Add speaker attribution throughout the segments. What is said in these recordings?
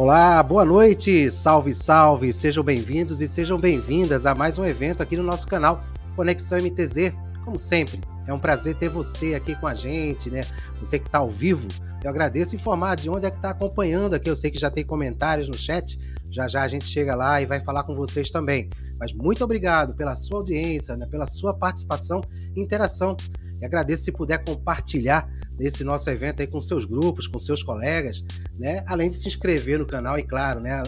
Speaker 1: Olá, boa noite, salve, salve, sejam bem-vindos e sejam bem-vindas a mais um evento aqui no nosso canal Conexão MTZ. Como sempre, é um prazer ter você aqui com a gente, né? Você que está ao vivo. Eu agradeço informar de onde é que está acompanhando aqui. Eu sei que já tem comentários no chat. Já já a gente chega lá e vai falar com vocês também. Mas muito obrigado pela sua audiência, né? pela sua participação e interação. E agradeço se puder compartilhar esse nosso evento aí com seus grupos, com seus colegas, né? Além de se inscrever no canal e, claro, né?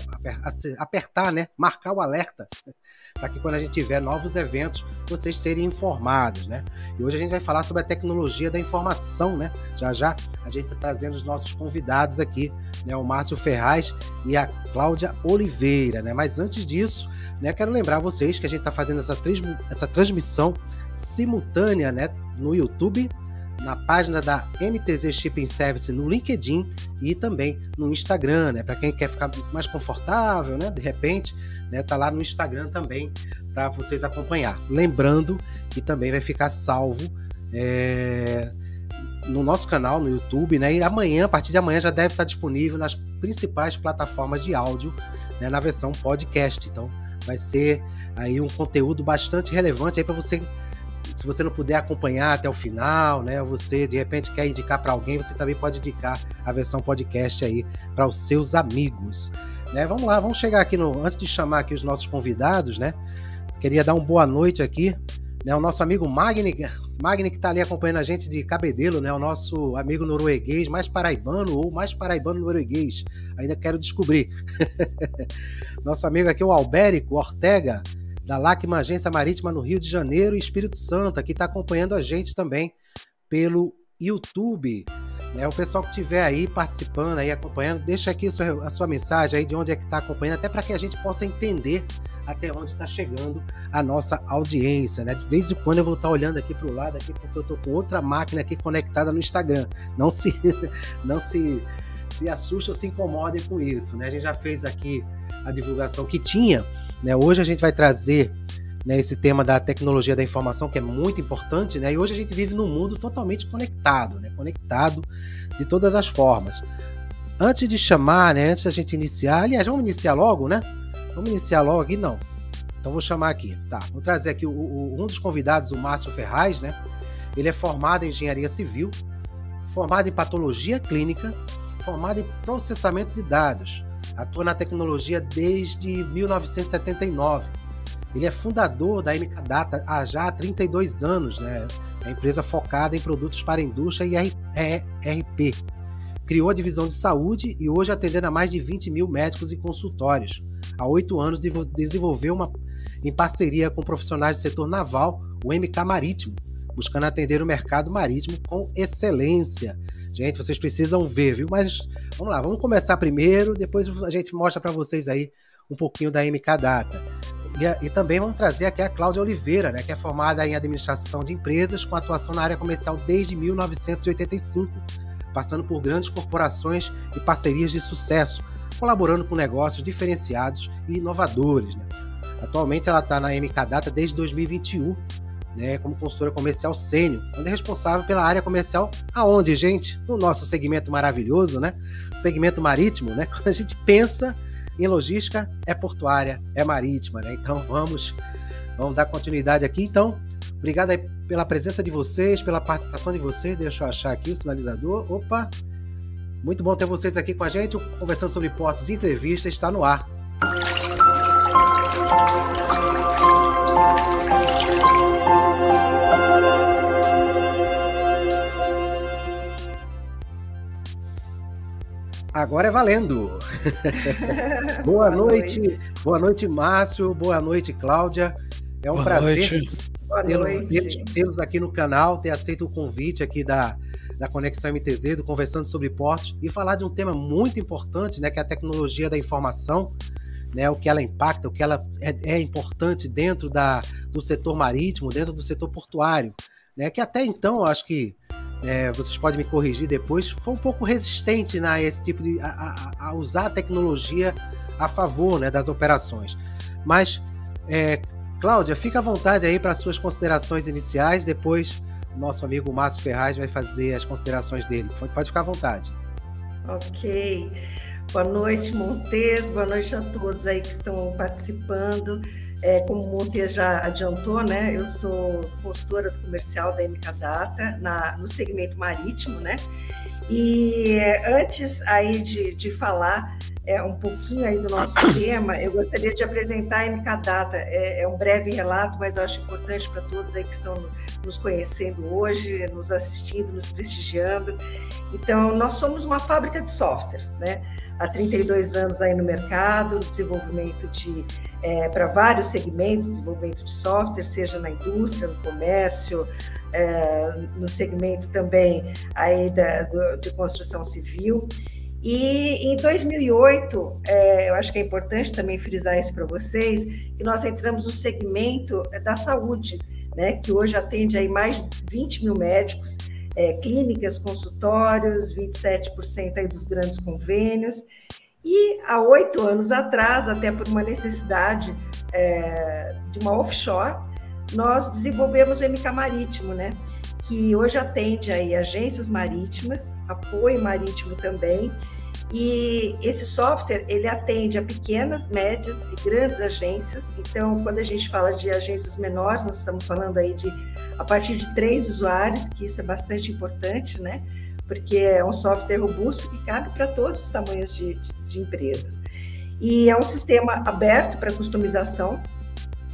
Speaker 1: Apertar, né? Marcar o alerta para que quando a gente tiver novos eventos, vocês serem informados, né? E hoje a gente vai falar sobre a tecnologia da informação, né? Já já a gente está trazendo os nossos convidados aqui, né? O Márcio Ferraz e a Cláudia Oliveira, né? Mas antes disso, né? Quero lembrar vocês que a gente está fazendo essa, essa transmissão simultânea, né? No YouTube na página da MTZ Shipping Service no LinkedIn e também no Instagram, né? Para quem quer ficar mais confortável, né? De repente, né? Tá lá no Instagram também para vocês acompanhar. Lembrando que também vai ficar salvo é, no nosso canal no YouTube, né? E amanhã, a partir de amanhã, já deve estar disponível nas principais plataformas de áudio, né? Na versão podcast. Então, vai ser aí um conteúdo bastante relevante aí para você se você não puder acompanhar até o final, né? Você de repente quer indicar para alguém, você também pode indicar a versão podcast aí para os seus amigos, né? Vamos lá, vamos chegar aqui no antes de chamar aqui os nossos convidados, né? Queria dar uma boa noite aqui, né? O nosso amigo Magni, Magni que está ali acompanhando a gente de Cabedelo, né? O nosso amigo norueguês, mais paraibano ou mais paraibano norueguês. Ainda quero descobrir. nosso amigo aqui o Albérico Ortega, da LACMA Agência Marítima no Rio de Janeiro e Espírito Santo, que está acompanhando a gente também pelo YouTube. Né? O pessoal que estiver aí participando, aí acompanhando, deixa aqui a sua, mensagem aí de onde é que está acompanhando, até para que a gente possa entender até onde está chegando a nossa audiência, né? De vez em quando eu vou estar tá olhando aqui para o lado aqui porque eu estou com outra máquina aqui conectada no Instagram. Não se, não se, se assuste ou se incomodem com isso, né? A gente já fez aqui a divulgação que tinha né? Hoje a gente vai trazer né, esse tema da tecnologia da informação, que é muito importante, né? e hoje a gente vive num mundo totalmente conectado, né? conectado de todas as formas. Antes de chamar, né, antes da gente iniciar, aliás, vamos iniciar logo, né? Vamos iniciar logo aqui? Não. Então vou chamar aqui. Tá, vou trazer aqui o, o, um dos convidados, o Márcio Ferraz, né? Ele é formado em engenharia civil, formado em patologia clínica, formado em processamento de dados, atua na tecnologia desde 1979. Ele é fundador da MK Data há já 32 anos, né? É empresa focada em produtos para a indústria e ERP. Criou a divisão de saúde e hoje atendendo a mais de 20 mil médicos e consultórios. Há oito anos desenvolveu uma, em parceria com profissionais do setor naval, o MK Marítimo, buscando atender o mercado marítimo com excelência. Gente, vocês precisam ver, viu? Mas vamos lá, vamos começar primeiro, depois a gente mostra para vocês aí um pouquinho da MK Data. E, e, também vamos trazer aqui a Cláudia Oliveira, né, que é formada em administração de empresas com atuação na área comercial desde 1985, passando por grandes corporações e parcerias de sucesso, colaborando com negócios diferenciados e inovadores. Né? Atualmente ela está na MK Data desde 2021 né, como consultora comercial sênior, onde é responsável pela área comercial aonde, gente? No nosso segmento maravilhoso, né? Segmento marítimo, né? Quando a gente pensa em logística, é portuária, é marítima, né? Então vamos, vamos dar continuidade aqui. Então, obrigado aí pela presença de vocês, pela participação de vocês. Deixa eu achar aqui o sinalizador. Opa! Muito bom ter vocês aqui com a gente. Conversando sobre portos e entrevista está no ar. Agora é valendo. boa noite, boa noite, Márcio. Boa noite, Cláudia. É um boa prazer tê-los aqui no canal, ter aceito o convite aqui da, da Conexão MTZ, do Conversando sobre Portos, e falar de um tema muito importante, né, que é a tecnologia da informação, né, o que ela impacta, o que ela é, é importante dentro da, do setor marítimo, dentro do setor portuário, né, que até então, acho que é, vocês podem me corrigir depois, foi um pouco resistente né, a esse tipo de. a, a, a usar a tecnologia a favor né, das operações. Mas, é, Cláudia, fica à vontade aí para as suas considerações iniciais, depois nosso amigo Márcio Ferraz vai fazer as considerações dele. Pode ficar à vontade.
Speaker 2: Ok. Boa noite, Montes. Boa noite a todos aí que estão participando. É, como o Montes já adiantou, né? Eu sou consultora comercial da MK Data na, no segmento marítimo, né? E antes aí de, de falar é, um pouquinho aí do nosso tema, eu gostaria de apresentar a MK Data. É, é um breve relato, mas eu acho importante para todos aí que estão nos conhecendo hoje, nos assistindo, nos prestigiando. Então, nós somos uma fábrica de softwares, né? Há 32 anos aí no mercado, desenvolvimento de é, para vários segmentos, desenvolvimento de software, seja na indústria, no comércio, no segmento também aí da, do, de construção civil. E em 2008, é, eu acho que é importante também frisar isso para vocês, que nós entramos no segmento da saúde, né, que hoje atende aí mais de 20 mil médicos, é, clínicas, consultórios, 27% aí dos grandes convênios. E há oito anos atrás, até por uma necessidade é, de uma offshore, nós desenvolvemos o MK Marítimo, né? que hoje atende aí agências marítimas, apoio marítimo também, e esse software ele atende a pequenas, médias e grandes agências. Então, quando a gente fala de agências menores, nós estamos falando aí de a partir de três usuários, que isso é bastante importante, né? Porque é um software robusto que cabe para todos os tamanhos de, de, de empresas. E é um sistema aberto para customização,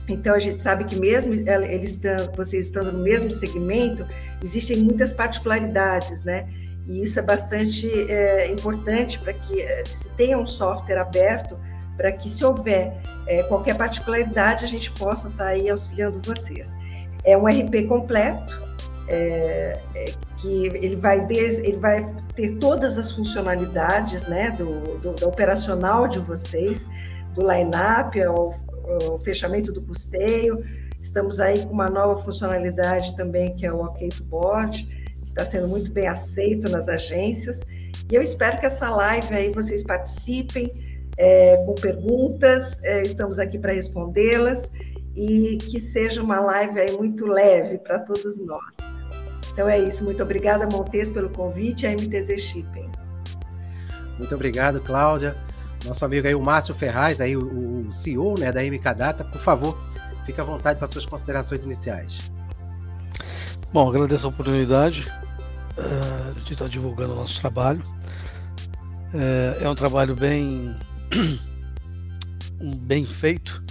Speaker 2: então a gente sabe que mesmo eles estão, vocês estando no mesmo segmento, existem muitas particularidades, né? E isso é bastante é, importante para que é, se tenha um software aberto para que se houver é, qualquer particularidade a gente possa estar tá aí auxiliando vocês. É um RP completo é, é, que ele vai des, ele vai ter todas as funcionalidades, né, do, do, do operacional de vocês, do line-up, o fechamento do custeio. Estamos aí com uma nova funcionalidade também, que é o OK to Board, que está sendo muito bem aceito nas agências. E eu espero que essa live aí vocês participem é, com perguntas, é, estamos aqui para respondê-las e que seja uma live aí muito leve para todos nós. Então é isso, muito obrigada, Montes, pelo convite a MTZ Shipping.
Speaker 1: Muito obrigado, Cláudia nosso amigo aí, o Márcio Ferraz, aí, o, o CEO né, da MK Data, por favor, fique à vontade para suas considerações iniciais.
Speaker 3: Bom, agradeço a oportunidade uh, de estar divulgando o nosso trabalho. Uh, é um trabalho bem, bem feito,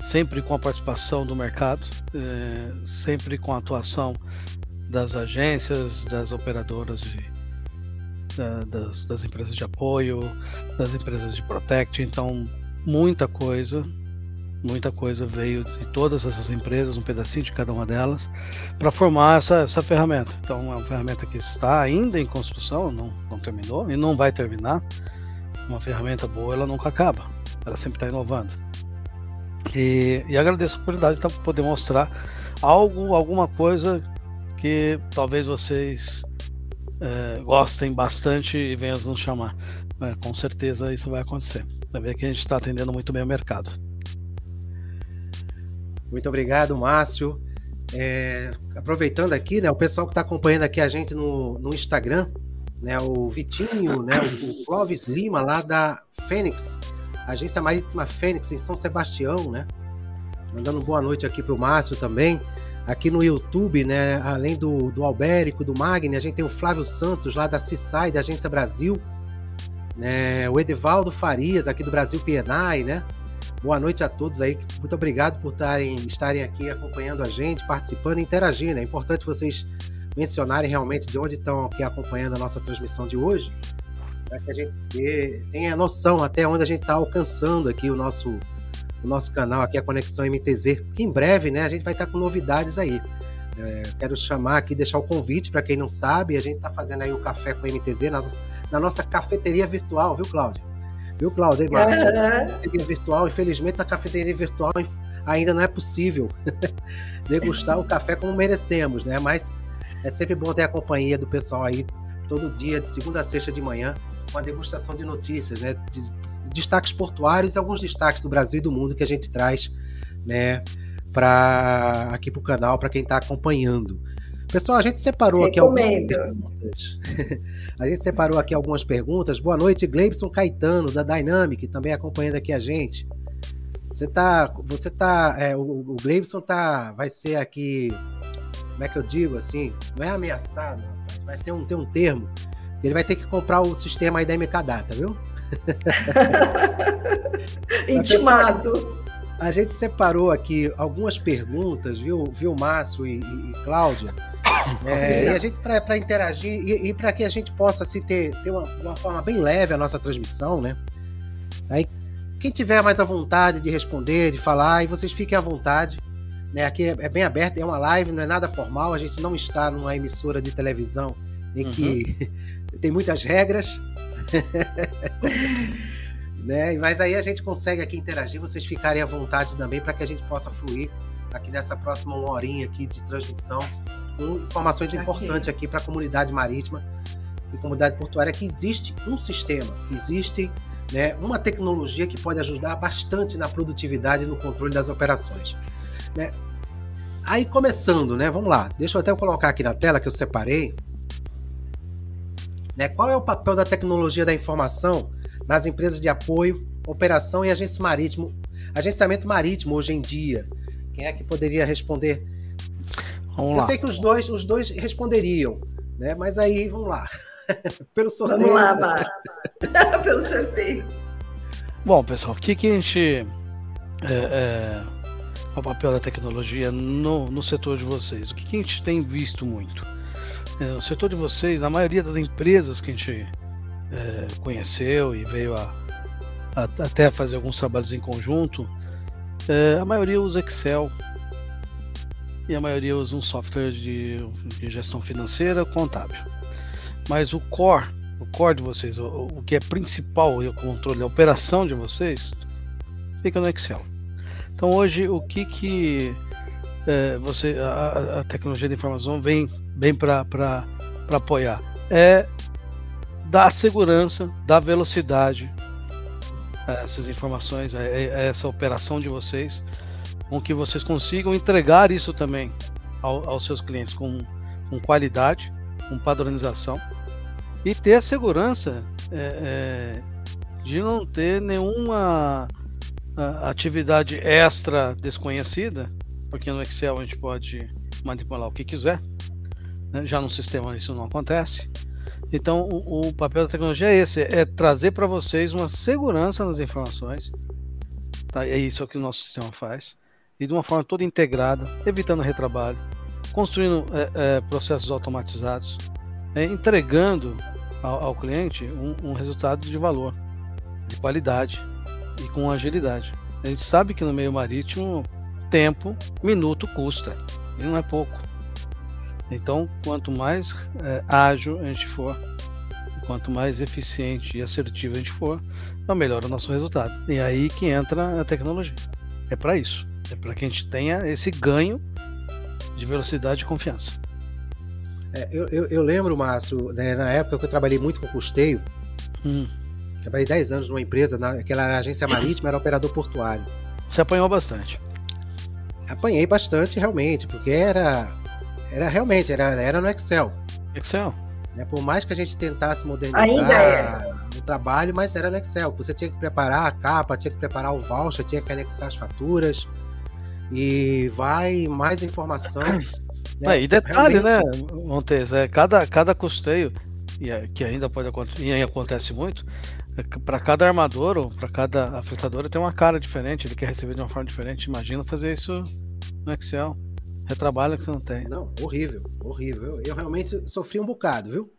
Speaker 3: sempre com a participação do mercado, uh, sempre com a atuação das agências, das operadoras de, da, das, das, empresas de apoio, das empresas de Protect. Então, muita coisa, muita coisa veio de todas essas empresas, um pedacinho de cada uma delas, para formar essa, essa ferramenta. Então, é uma ferramenta que está ainda em construção, não, não terminou e não vai terminar. Uma ferramenta boa, ela nunca acaba, ela sempre está inovando. E, e, agradeço a oportunidade de poder mostrar algo, alguma coisa que talvez vocês é, gostem bastante e venham nos chamar. É, com certeza isso vai acontecer. Vai ver que a gente está atendendo muito bem o mercado.
Speaker 1: Muito obrigado, Márcio. É, aproveitando aqui, né, o pessoal que está acompanhando aqui a gente no, no Instagram, né, o Vitinho, né, o, o Clóvis Lima, lá da Fênix, Agência Marítima Fênix, em São Sebastião, né? Mandando boa noite aqui para o Márcio também. Aqui no YouTube, né, além do, do Albérico, do Magni, a gente tem o Flávio Santos, lá da CISAI, da Agência Brasil. Né, o Edivaldo Farias, aqui do Brasil PNI, né? Boa noite a todos aí. Muito obrigado por tarem, estarem aqui acompanhando a gente, participando e interagindo. É importante vocês mencionarem realmente de onde estão aqui acompanhando a nossa transmissão de hoje, para que a gente tenha noção até onde a gente está alcançando aqui o nosso o nosso canal aqui, a Conexão MTZ, que em breve, né, a gente vai estar com novidades aí. É, quero chamar aqui, deixar o convite para quem não sabe, a gente está fazendo aí o Café com MTZ na, na nossa cafeteria virtual, viu, Cláudio? Viu, Cláudio? Hein, Márcio? Uhum. Cafeteria virtual, infelizmente, na cafeteria virtual ainda não é possível degustar o café como merecemos, né? Mas é sempre bom ter a companhia do pessoal aí todo dia, de segunda a sexta de manhã, com a degustação de notícias, né? De, destaques portuários e alguns destaques do Brasil e do mundo que a gente traz, né, para aqui para o canal para quem está acompanhando. Pessoal, a gente separou aqui algumas perguntas. A gente separou aqui algumas perguntas. Boa noite, Gleibson Caetano, da Dynamic, também acompanhando aqui a gente. Você tá. Você tá. É, o, o Gleibson tá. Vai ser aqui. Como é que eu digo assim? Não é ameaçado, rapaz, mas tem um, tem um termo. Ele vai ter que comprar o sistema aí da MK Data, viu?
Speaker 2: Intimado.
Speaker 1: A gente separou aqui algumas perguntas, viu, viu Márcio e, e, e Cláudia? É, e a gente para interagir e, e para que a gente possa assim, ter, ter uma, uma, forma bem leve a nossa transmissão, né? Aí, quem tiver mais à vontade de responder, de falar, e vocês fiquem à vontade. Né? Aqui é, é bem aberto, é uma live, não é nada formal, a gente não está numa emissora de televisão em uhum. tem muitas regras. né? Mas aí a gente consegue aqui interagir, vocês ficarem à vontade também para que a gente possa fluir aqui nessa próxima uma horinha aqui de transmissão com informações aqui. importantes aqui para a comunidade marítima e comunidade portuária que existe um sistema, que existe né, uma tecnologia que pode ajudar bastante na produtividade e no controle das operações. Né? Aí começando, né? Vamos lá. Deixa eu até colocar aqui na tela que eu separei. Né, qual é o papel da tecnologia da informação nas empresas de apoio, operação e agência marítimo, agenciamento marítimo hoje em dia? Quem é que poderia responder? Vamos Eu lá. sei que os dois, os dois responderiam, né? Mas aí, vamos lá. Pelo sorteio.
Speaker 2: Vamos lá, Márcio. Pelo sorteio.
Speaker 3: Bom, pessoal, o que, que a gente. É, é, o papel da tecnologia no, no setor de vocês? O que, que a gente tem visto muito? É, o setor de vocês, a maioria das empresas que a gente é, conheceu e veio a, a, até fazer alguns trabalhos em conjunto, é, a maioria usa Excel e a maioria usa um software de, de gestão financeira contábil. Mas o core, o core de vocês, o, o que é principal e o controle, a operação de vocês, fica no Excel. Então hoje o que que é, você a, a, tecnologia de informação vem vem para apoiar. É da segurança, da velocidade essas informações, essa operação de vocês, com que vocês consigam entregar isso também ao, aos seus clientes com, com qualidade, com padronização. E ter a segurança é, é, de não ter nenhuma atividade extra desconhecida, porque no Excel a gente pode manipular o que quiser, né? já no sistema isso não acontece. Então, o, o, papel da tecnologia é esse: é trazer para vocês uma segurança nas informações. Tá? É isso que o nosso sistema faz. E de uma forma toda integrada, evitando retrabalho, construindo é, é, processos automatizados, é, entregando ao, ao cliente um, um, resultado de valor, de qualidade e com agilidade. A gente sabe que no meio marítimo, tempo, minuto custa, e não é pouco. Então, quanto mais é, ágil a gente for, quanto mais eficiente e assertivo a gente for, melhor o nosso resultado. E aí que entra a tecnologia. É para isso. É para que a gente tenha esse ganho de velocidade e confiança.
Speaker 1: É, eu, eu, eu, lembro, Márcio, né, na época que eu trabalhei muito com custeio, hum. trabalhei 10 anos numa empresa, naquela agência marítima, era operador portuário.
Speaker 3: Você apanhou bastante?
Speaker 1: Apanhei bastante, realmente, porque era era realmente, era, era no Excel.
Speaker 3: Excel.
Speaker 1: Né? Por mais que a gente tentasse modernizar
Speaker 2: é.
Speaker 1: o trabalho, mas era no Excel. Você tinha que preparar a capa, tinha que preparar o voucher, tinha que anexar as faturas. E vai mais informação.
Speaker 3: Né? É, e detalhe, realmente... né, Montes? É, cada, cada custeio, é, que ainda pode acontecer, e acontece muito, é para cada armador ou para cada afetador tem uma cara diferente, ele quer receber de uma forma diferente. Imagina fazer isso no Excel. Retrabalho que você não tem.
Speaker 1: Não, horrível, horrível. Eu, eu realmente sofri um bocado, viu?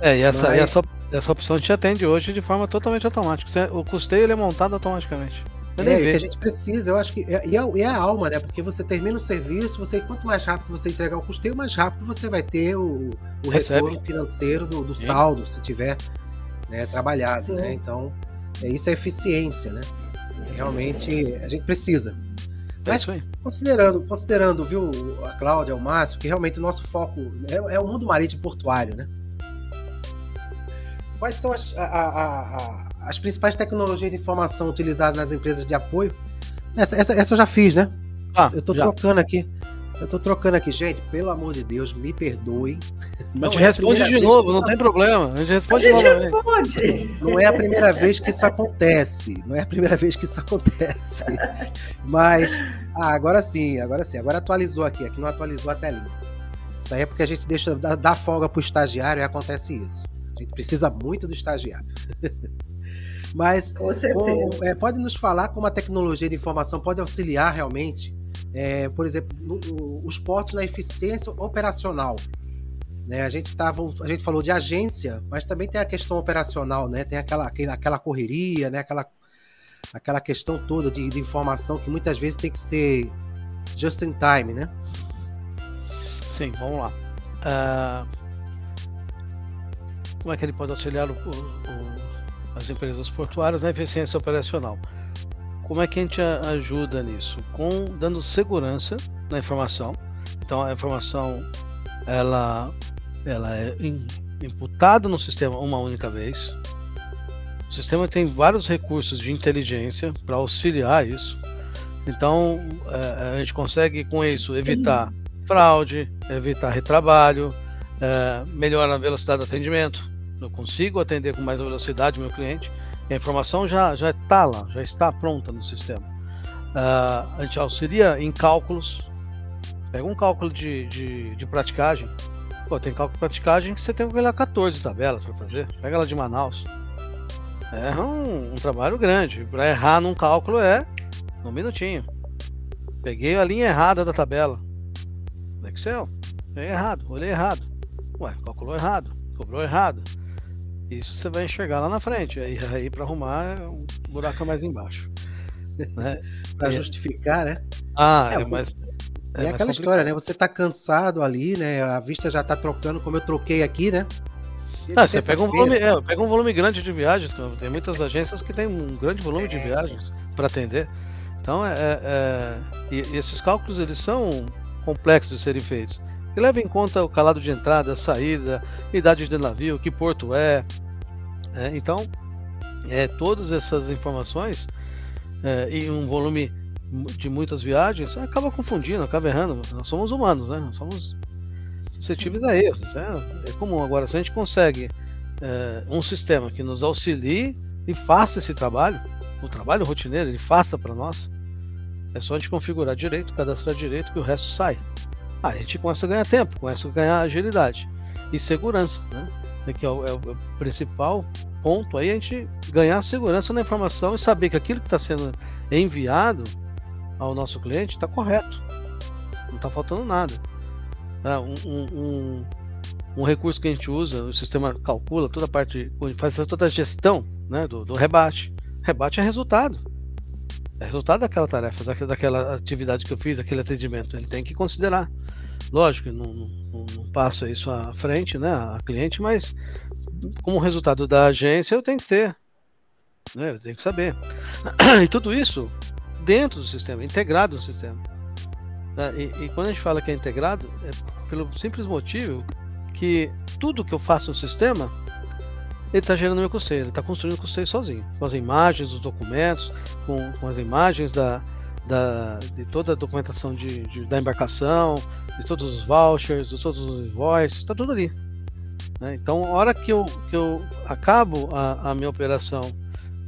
Speaker 3: É, e essa, Mas... e essa, essa opção gente atende hoje de forma totalmente automática. O custeio ele é montado automaticamente.
Speaker 1: é, o que a gente precisa, eu acho que. É, e é, é, a alma, né? Porque você termina o serviço, você quanto mais rápido você entregar o custeio, mais rápido você vai ter o, o retorno financeiro do, do saldo, se tiver né, trabalhado, né? Então, é, isso é eficiência, né? Realmente a gente precisa. É Mas considerando, considerando, viu, a Cláudia, o Márcio, que realmente o nosso foco é, é o mundo marítimo portuário, né? Quais são as, a, a, a, as principais tecnologias de informação utilizadas nas empresas de apoio? Essa, essa, essa eu já fiz, né? Ah, eu estou trocando aqui. Eu tô trocando aqui, gente, pelo amor de Deus, me perdoe.
Speaker 3: Não Mas é responde de novo, não tem problema. A gente responde a gente responde.
Speaker 1: Não é a primeira vez que isso acontece. Não é a primeira vez que isso acontece. Mas, ah, agora sim, agora sim. Agora atualizou aqui, aqui não atualizou a telinha. Isso aí é porque a gente deixa dar folga pro estagiário e acontece isso. A gente precisa muito do estagiário. Mas com com, é, pode nos falar como a tecnologia de informação pode auxiliar realmente, é, por exemplo, no, no, os portos na eficiência operacional. Né? A gente tava, a gente falou de agência, mas também tem a questão operacional, né? Tem aquela, aquela correria, né? Aquela, aquela questão toda de, de informação que muitas vezes tem que ser just in time, né?
Speaker 3: Sim, vamos lá. Uh, como é que ele pode auxiliar o, o, as empresas portuárias na eficiência operacional? Como é que a gente ajuda nisso? Com dando segurança na informação. Então a informação ela, ela é imputada no sistema uma única vez. O sistema tem vários recursos de inteligência para auxiliar isso. Então é, a gente consegue com isso evitar fraude, evitar retrabalho, é, melhora a velocidade do atendimento. Eu consigo atender com mais velocidade o meu cliente. A informação já já está lá, já está pronta no sistema. Uh, a gente auxilia em cálculos. Pega um cálculo de, de, de praticagem. Pô, tem cálculo de praticagem que você tem que olhar 14 tabelas para fazer. Pega ela de Manaus. É um, um trabalho grande. Para errar num cálculo é um minutinho. Peguei a linha errada da tabela. Excel. É errado, olhei errado. Ué, calculou errado, cobrou errado. Isso você vai enxergar lá na frente. Aí, aí para arrumar, um buraco mais embaixo.
Speaker 1: Né? para é. justificar, né?
Speaker 3: Ah, é, é mas.
Speaker 1: É, é aquela história, né? Você tá cansado ali, né? A vista já tá trocando, como eu troquei aqui, né?
Speaker 3: Ah, você pega um, volume, é, pega um volume grande de viagens, tem muitas agências que tem um grande volume de é. viagens para atender. Então, é, é, e, e esses cálculos eles são complexos de serem feitos. E leva em conta o calado de entrada, saída, idade de navio, que porto é. É então, é, todas essas informações é, e um volume de muitas viagens acaba confundindo, acaba errando. Nós somos humanos, né? Nós somos suscetíveis Sim. a erros. Né? É comum. Agora, se a gente consegue é, um sistema que nos auxilie e faça esse trabalho, o trabalho rotineiro, ele faça para nós, é só a gente configurar direito, cadastrar direito que o resto sai. Aí a gente começa a ganhar tempo, começa a ganhar agilidade e segurança, né? É que é o, é o principal ponto aí a gente ganhar segurança na informação e saber que aquilo que está sendo enviado ao nosso cliente está correto, não está faltando nada. É, um, um, um, recurso que a gente usa, o sistema calcula toda a parte, faz toda a gestão né, do, do rebate. Rebate é resultado. É resultado daquela tarefa, daquela atividade que eu fiz, daquele atendimento. Ele tem que considerar. Lógico, não, não, não passo isso à frente, né, a cliente, mas como resultado da agência eu tenho que ter. Né, eu tenho que saber. E tudo isso dentro do sistema, integrado no sistema. Né, e, e quando a gente fala que é integrado, é pelo simples motivo que tudo que eu faço no sistema ele está gerando meu custeio, ele está construindo o custeio sozinho, com as imagens, os documentos, com, com as imagens da, da, de toda a documentação de, de, da embarcação, de todos os vouchers, de todos os invoices, está tudo ali. Né? Então, a hora que eu, que eu acabo a, a minha operação,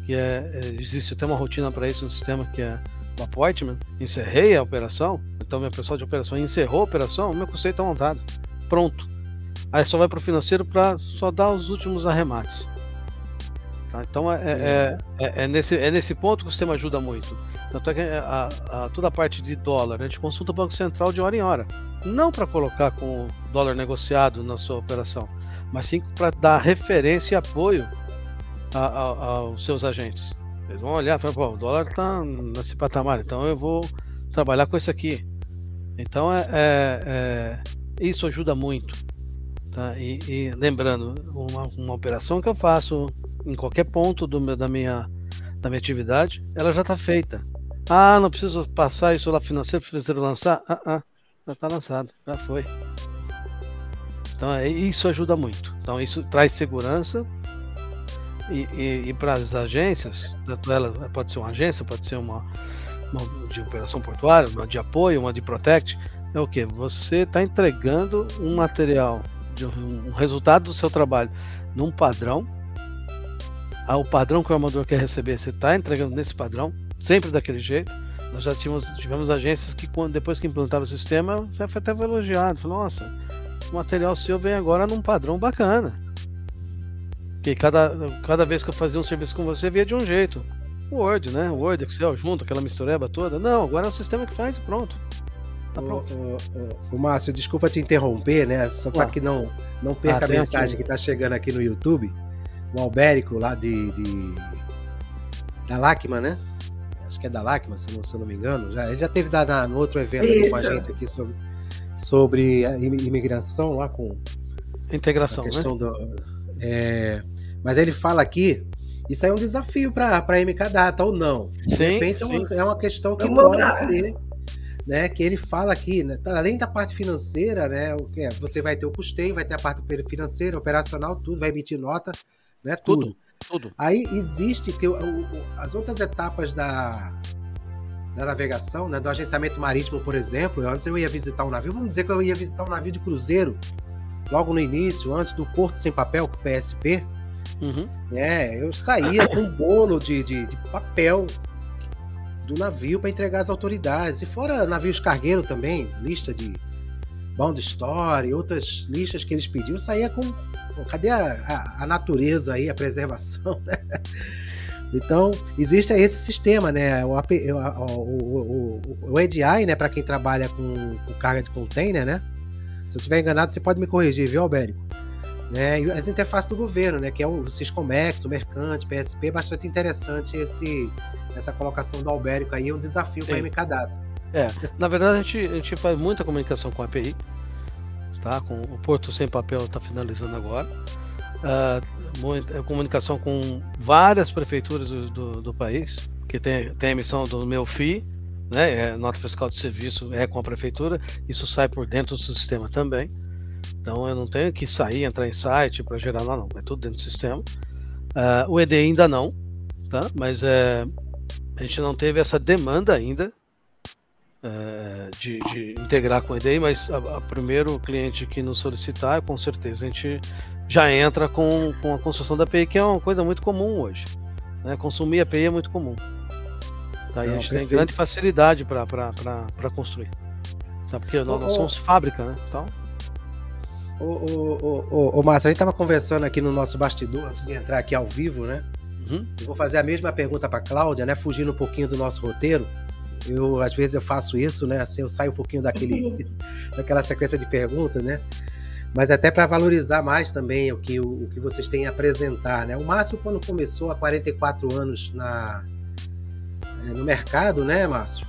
Speaker 3: que é, é existe até uma rotina para isso no sistema que é o appointment, encerrei a operação, então minha pessoa de operação encerrou a operação, meu custeio está montado, pronto. Aí só vai para o financeiro para só dar os últimos arremates. Tá? Então é, é, é, é, nesse, é nesse ponto que o sistema ajuda muito. Tanto é que a, a, toda a parte de dólar, a gente consulta o Banco Central de hora em hora. Não para colocar com o dólar negociado na sua operação, mas sim para dar referência e apoio a, aos seus agentes. Eles vão olhar e falar, o dólar está nesse patamar, então eu vou trabalhar com esse aqui. Então é, é, é isso ajuda muito. Tá? E, e lembrando, uma, uma, operação que eu faço em qualquer ponto do, da, minha, da minha atividade, ela já está feita. Ah, não preciso passar isso lá financeiro para financeiro lançar? Ah, ah, já está lançado, já foi. Então é, isso ajuda muito. Então isso traz segurança e, e, e para as agências, ela pode ser uma agência, pode ser uma, uma de operação portuária, uma de apoio, uma de protect, é o que? Você está entregando um material, um resultado do seu trabalho num padrão. Ah, o padrão que o armador quer receber, você está entregando nesse padrão, sempre daquele jeito. Nós já tínhamos, tivemos agências que, quando, depois que implantaram o sistema, já foi até elogiado. Falou, nossa, o material seu vem agora num padrão bacana. Que cada, cada vez que eu fazia um serviço com você, via de um jeito. Word, né? Word, Excel junto, aquela mistureba toda. Não, agora é o sistema que faz e pronto.
Speaker 1: Tá pronto. O, o, o, Márcio, desculpa te interromper, né? Só para que não, não perca ah, a mensagem aqui. que está chegando aqui no YouTube. O Albérico lá de, de da Lacma, né? Acho que é da Lacma, se não, se não me engano. Já, ele já teve da, na, no outro evento com a gente aqui sobre, sobre a imigração lá com
Speaker 3: integração, a né? questão né?
Speaker 1: Do, é, mas ele fala aqui isso aí é um desafio para a MK Data ou não. De sim, repente é uma, é uma, questão que pode ser né, que ele fala aqui, né, tá, além da parte financeira, né, o que é, você vai ter o custeio, vai ter a parte financeira, operacional, tudo, vai emitir nota, né, tudo. tudo. Tudo. Aí existe que o, o, as outras etapas da, da navegação, né, do agenciamento marítimo, por exemplo, antes eu ia visitar um navio, vamos dizer que eu ia visitar um navio de cruzeiro, logo no início, antes do Porto Sem Papel, com o PSP, uhum. né, eu saía com um bolo de, de, de papel do navio para entregar às autoridades. E fora navios cargueiro também, lista de Bound Story, outras listas que eles pediam, saía com. Cadê a, a, a natureza aí, a preservação, né? Então, existe esse sistema, né? O, o, o, o EDI, né? Para quem trabalha com, com, carga de container, né? Se eu estiver enganado, você pode me corrigir, viu, Albérico? Né? E as interfaces do governo, né? Que é o Siscomex, o Mercante, PSP, bastante interessante esse, essa colocação do Albérico aí é um desafio para a MK Data.
Speaker 3: É, na verdade a gente, a gente faz muita comunicação com a API, tá? Com o Porto Sem Papel está finalizando agora. Uh, muita, comunicação com várias prefeituras do, do, do, país, que tem, tem a emissão do meu FII, né? É, nota fiscal de serviço é com a prefeitura, isso sai por dentro do sistema também. Então eu não tenho que sair, entrar em site para gerar lá, não, é tudo dentro do sistema. Uh, o ED ainda não, tá? Mas é, a gente não teve essa demanda ainda é, de, de, integrar com o EDI, mas o primeiro cliente que nos solicitar, com certeza a gente já entra com, com a construção da API, que é uma coisa muito comum hoje. Né? Consumir API é muito comum. Tá? Não, a gente tem grande facilidade para construir. Tá? Porque nós, nós somos fábrica, né? Então,
Speaker 1: Ô, ô, ô, ô, Márcio, a gente estava conversando aqui no nosso bastidor, antes de entrar aqui ao vivo, né? Uhum. vou fazer a mesma pergunta para Cláudia, né? Fugindo um pouquinho do nosso roteiro. Eu às vezes eu faço isso, né? Assim, eu saio um pouquinho daquele, daquela sequência de perguntas, né? Mas até para valorizar mais também o que, o, o, que vocês têm a apresentar, né? O Márcio, quando começou há 44 anos na, é, no mercado, né, Márcio?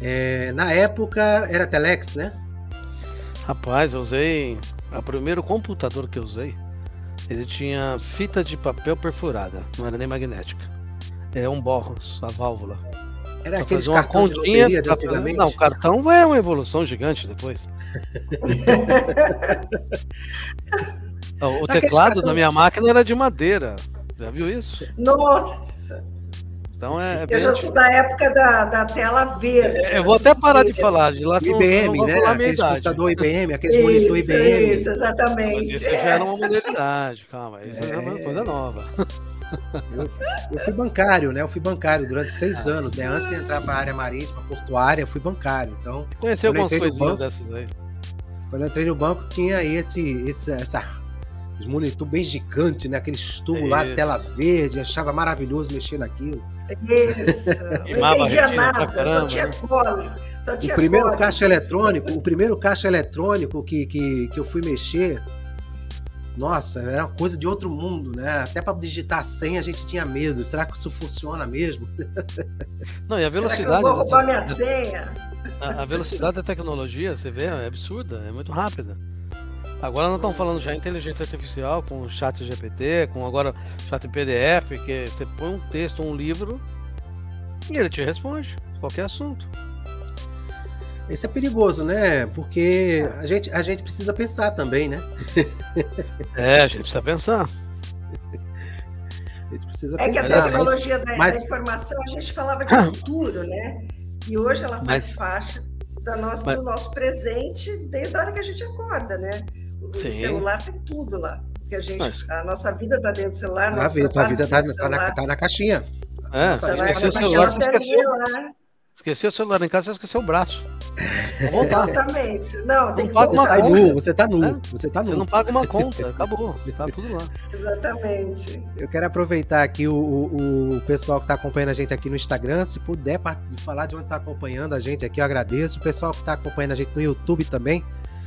Speaker 1: É, na época era Telex, né?
Speaker 3: Rapaz, eu usei. O primeiro computador que eu usei ele tinha fita de papel perfurada, não era nem magnética. É um borros, a válvula.
Speaker 1: Era aquele uma continha de, de antigamente?
Speaker 3: Não, o cartão é uma evolução gigante depois. o teclado cartão... da minha máquina era de madeira. Já viu isso?
Speaker 2: Nossa!
Speaker 3: Então é,
Speaker 2: é eu já sou da época da, da tela verde.
Speaker 3: É, eu vou até parar de falar de lá.
Speaker 1: IBM, né? Aquele computador IBM, aquele monitor IBM.
Speaker 2: Isso, exatamente.
Speaker 3: Mas isso é. já era uma modernidade, calma. Isso é, uma coisa nova.
Speaker 1: Eu, eu, fui bancário, né? Eu fui bancário durante seis ah. anos, né? Antes de entrar para a área marítima, portuária, eu fui bancário. Então,
Speaker 3: conheci algumas coisinhas banco, dessas aí.
Speaker 1: Quando eu entrei no banco, tinha esse, esse essa monitor bem gigante, né? Aquele tubo lá, tela verde, achava maravilhoso mexer naquilo.
Speaker 2: Isso. Não entendia nada, caramba, só tinha né? colo. Só tinha
Speaker 1: o primeiro caixa eletrônico, o primeiro caixa eletrônico que, que, que eu fui mexer, nossa, era uma coisa de outro mundo, né? Até para digitar a senha a gente tinha medo. Será que isso funciona mesmo?
Speaker 3: Não, e a velocidade. Será
Speaker 2: que eu vou roubar minha senha?
Speaker 3: A, a velocidade da tecnologia, você vê, é absurda, é muito rápida. Agora nós estamos falando já em inteligência artificial, com o chat GPT, com agora chat PDF, que você põe um texto, um livro, e ele te responde qualquer assunto.
Speaker 1: Isso é perigoso, né? Porque a gente, a gente precisa pensar também, né?
Speaker 3: é, a gente precisa pensar.
Speaker 2: A gente precisa é pensar. É que a tecnologia mas... da, mas... da, informação, a gente falava de futuro, né? E hoje ela faz mas... parte da nossa, Mas... do nosso presente desde a hora que a gente acorda, né? O Sim. celular tem tudo lá. Que a, gente, Mas... a nossa vida está dentro do celular.
Speaker 1: A, vida, a vida está tá na, tá na caixinha.
Speaker 3: É, tá esqueceu o celular, você esqueceu. Esqueceu o celular em casa, você esqueceu o braço.
Speaker 2: Exatamente. Não, tem
Speaker 1: que paga uma conta. Nu, você tá nu. É? Você tá nu.
Speaker 3: Você não paga uma conta, acabou. Tá tudo lá.
Speaker 2: Exatamente.
Speaker 1: Eu quero aproveitar aqui o, o, o pessoal que está acompanhando a gente aqui no Instagram. Se puder falar de onde está acompanhando a gente aqui, eu agradeço. O pessoal que está acompanhando a gente no YouTube também.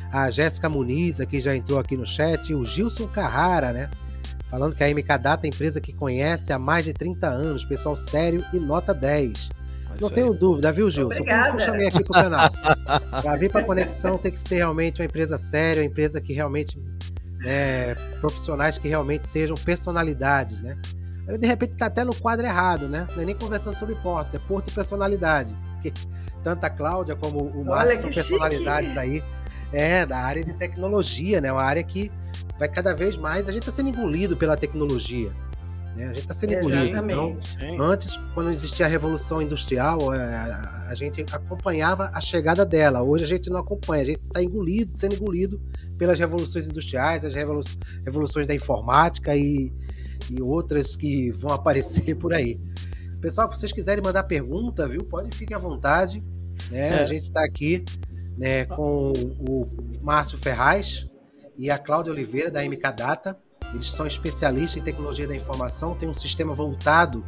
Speaker 1: A Jéssica Muniz aqui já entrou aqui no chat. O Gilson Carrara, né? Falando que a MK Data é a empresa que conhece há mais de 30 anos. Pessoal sério e nota 10. Não tenho dúvida, viu, Gil? Só por isso que eu chamei aqui pro canal. Para vir para Conexão tem que ser realmente uma empresa séria, uma empresa que realmente. Né, profissionais que realmente sejam personalidades, né? Eu, de repente, tá até no quadro errado, né? Não é nem conversando sobre portos, é porto e personalidade. Porque tanto a Cláudia como o Márcio são personalidades chique. aí. É, da área de tecnologia, né? Uma área que vai cada vez mais. A gente está sendo engolido pela tecnologia. Né? A gente está sendo engolido. Então, antes, quando existia a Revolução Industrial, é, a, a, gente acompanhava a chegada dela. Hoje a gente não acompanha, a gente está engolido, sendo engolido pelas revoluções industriais, as revolu revoluções da informática e, e outras que vão aparecer por aí. Pessoal, se vocês quiserem mandar pergunta, viu? Pode ficar à vontade. Né? É. A gente está aqui né, com o Márcio Ferraz e a Cláudia Oliveira, da MK Data. Eles são especialistas em tecnologia da informação, tem um sistema voltado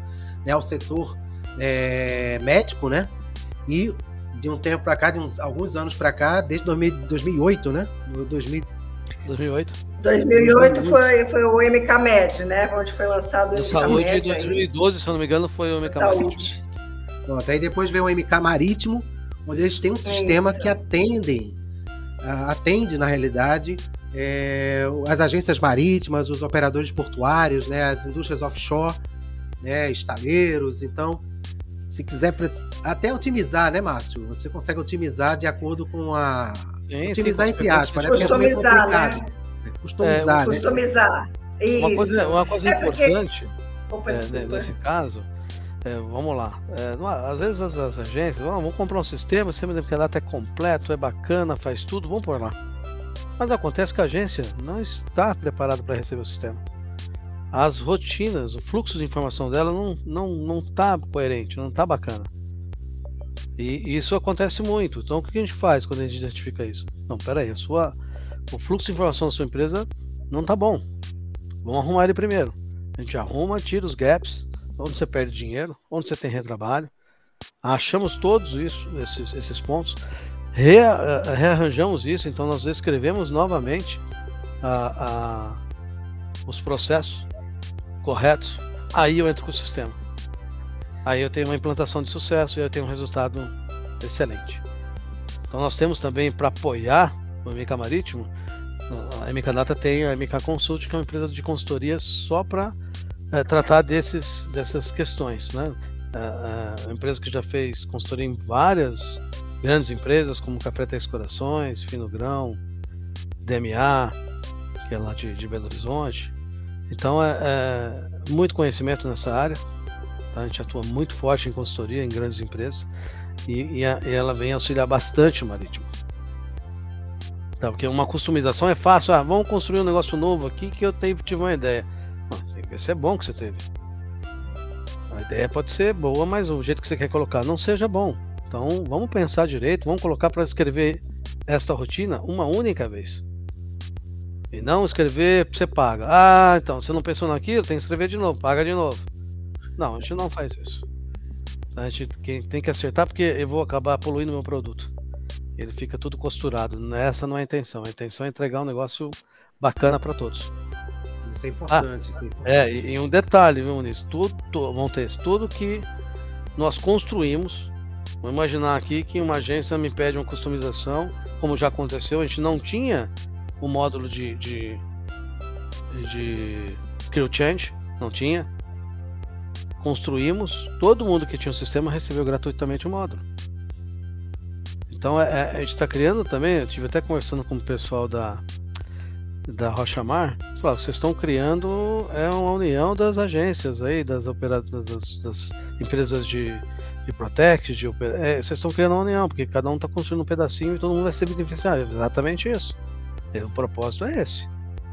Speaker 1: né, ao setor é, médico, né? E de um tempo para cá, de uns, alguns anos para cá, desde 2000, 2008, né?
Speaker 3: 2000, 2008.
Speaker 2: 2008 foi, foi o MKMed, né? Onde foi lançado o
Speaker 3: MK Saúde em 2012, se eu não me engano, foi o MK
Speaker 2: Saúde.
Speaker 1: Pronto, aí depois veio o MK Marítimo, onde eles têm um sistema é que atendem, atende na realidade é, as agências marítimas, os operadores portuários, né, as indústrias offshore, né, estaleiros. Então, se quiser até otimizar, né, Márcio? Você consegue otimizar de acordo com a. Sim, otimizar sim, entre aspas, né?
Speaker 2: Porque é complicado.
Speaker 1: Né? Customizar. É,
Speaker 2: né? Customizar.
Speaker 3: Isso. Uma coisa, uma coisa é importante Opa, é, nesse caso. É, vamos lá. É, às vezes as, as agências, vamos, vamos comprar um sistema, o sistema que data é completo, é bacana, faz tudo, vamos por lá. Mas acontece que a agência não está preparada para receber o sistema. As rotinas, o fluxo de informação dela não não não está coerente, não está bacana. E isso acontece muito. Então o que a gente faz quando a gente identifica isso? Não, peraí, a sua, o fluxo de informação da sua empresa não está bom. Vamos arrumar ele primeiro. A gente arruma, tira os gaps, onde você perde dinheiro, onde você tem retrabalho. Achamos todos isso, esses, esses pontos re, uh, rearranjamos isso, então nós escrevemos novamente uh, uh, os processos corretos, aí eu entro com o sistema. Aí eu tenho uma implantação de sucesso e eu tenho um resultado excelente. Então nós temos também para apoiar o MK Marítimo, a MK Data tem a MK Consult, que é uma empresa de consultoria só para é, eh, tratar desses, dessas questões. Né? É, é, uma empresa que já fez consultoria em várias grandes empresas como Café Três Corações, Fino Grão, DMA, que é lá de, de Belo Horizonte. Então é, é, muito conhecimento nessa área. Tá? A gente atua muito forte em consultoria em grandes empresas e, e, a, e ela vem auxiliar bastante o marítimo. Tá? Porque uma customização é fácil. Ah, vamos construir um negócio novo aqui que eu tive uma ideia. tem que é bom que você teve. A ideia pode ser boa, mas o jeito que você quer colocar não seja bom. Então vamos pensar direito, vamos colocar para escrever esta rotina uma única vez. E não escrever, você paga. Ah, então, você não pensou naquilo, tem que escrever de novo, paga de novo. Não, a gente não faz isso. A gente tem que acertar porque eu vou acabar poluindo meu produto. Ele fica tudo costurado. Essa não é a intenção. A intenção é entregar um negócio bacana para todos.
Speaker 1: Isso é importante. Ah, isso é, importante.
Speaker 3: é e, e, um detalhe, viu, Muniz? Tudo, Montes, tudo que nós construímos Vamos imaginar aqui que uma agência me pede uma customização, como já aconteceu, a gente não tinha o módulo de, de, de Crew Change, não tinha. Construímos, todo mundo que tinha o sistema recebeu gratuitamente o módulo. Então é, é, a gente está criando também, eu estive até conversando com o pessoal da, da Rochamar, falou, vocês estão criando é uma união das agências aí, das operadoras, das, das empresas de, de Protect, de, é, vocês estão criando uma união, porque cada um está construindo um pedacinho e todo mundo vai ser beneficiado. É exatamente isso. O propósito é esse.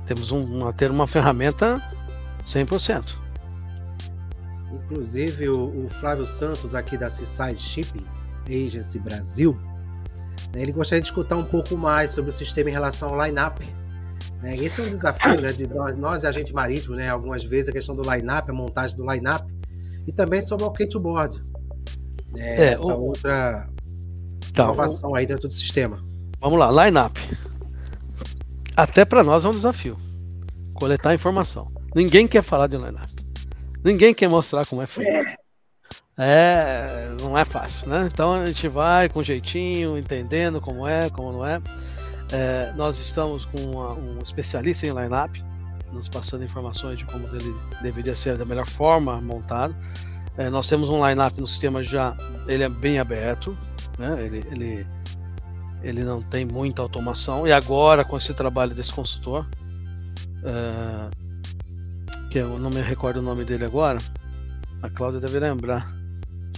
Speaker 3: Temos um, uma, ter uma ferramenta 100%.
Speaker 1: Inclusive, o, o Flávio Santos, aqui da Seaside Shipping Agency Brasil, né, ele gostaria de escutar um pouco mais sobre o sistema em relação ao line-up. Né? Esse é um desafio né, de nós, nós, agente marítimo, né, algumas vezes a questão do line-up, a montagem do line-up, e também sobre o to board. Né, é, essa o... outra tá, inovação o... aí dentro do sistema.
Speaker 3: Vamos lá, line-up. Até para nós é um desafio coletar informação. Ninguém quer falar de line-up. Ninguém quer mostrar como é feito. É, não é fácil, né? Então a gente vai com jeitinho, entendendo como é, como não é. é nós estamos com uma, um especialista em line-up, nos passando informações de como ele deveria ser da melhor forma montado. É, nós temos um line-up no sistema já, ele é bem aberto, né? ele, ele, ele não tem muita automação. E agora, com esse trabalho desse consultor, é, que eu não me recordo o nome dele agora, a Cláudia deve lembrar.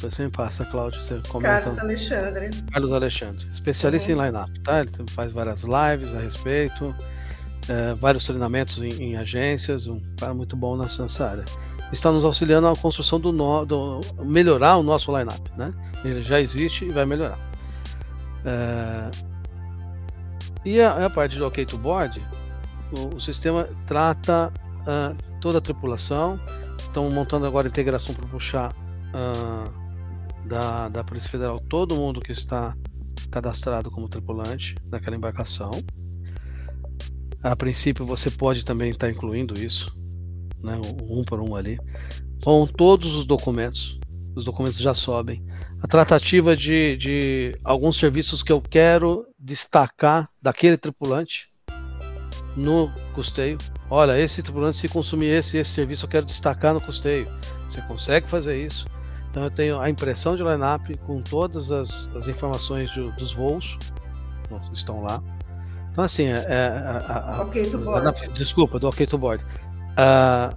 Speaker 3: Você me passa, Cláudio, você comenta.
Speaker 2: Carlos Alexandre.
Speaker 3: Carlos Alexandre, especialista uhum. em line-up, tá? Ele faz várias lives a respeito, é, vários treinamentos em, em, agências, um cara muito bom nessa área. Está nos auxiliando na construção do, no, do melhorar o nosso line-up, né? Ele já existe e vai melhorar. É, e a, a, parte do OK to Board, o, o sistema trata uh, toda a tripulação. Estão montando agora a integração para puxar uh, da, da Polícia Federal todo mundo que está cadastrado como tripulante naquela embarcação. A princípio você pode também estar incluindo isso, né, um por um ali, com todos os documentos. Os documentos já sobem. A tratativa de, de alguns serviços que eu quero destacar daquele tripulante no custeio. Olha, esse tripulante, se consumir esse esse serviço, eu quero destacar no custeio. Você consegue fazer isso. Então eu tenho a impressão de line-up com todas as, as informações de, dos voos que estão lá. Então assim, é, é a, a, okay board. A, desculpa, do OK to board. Uh,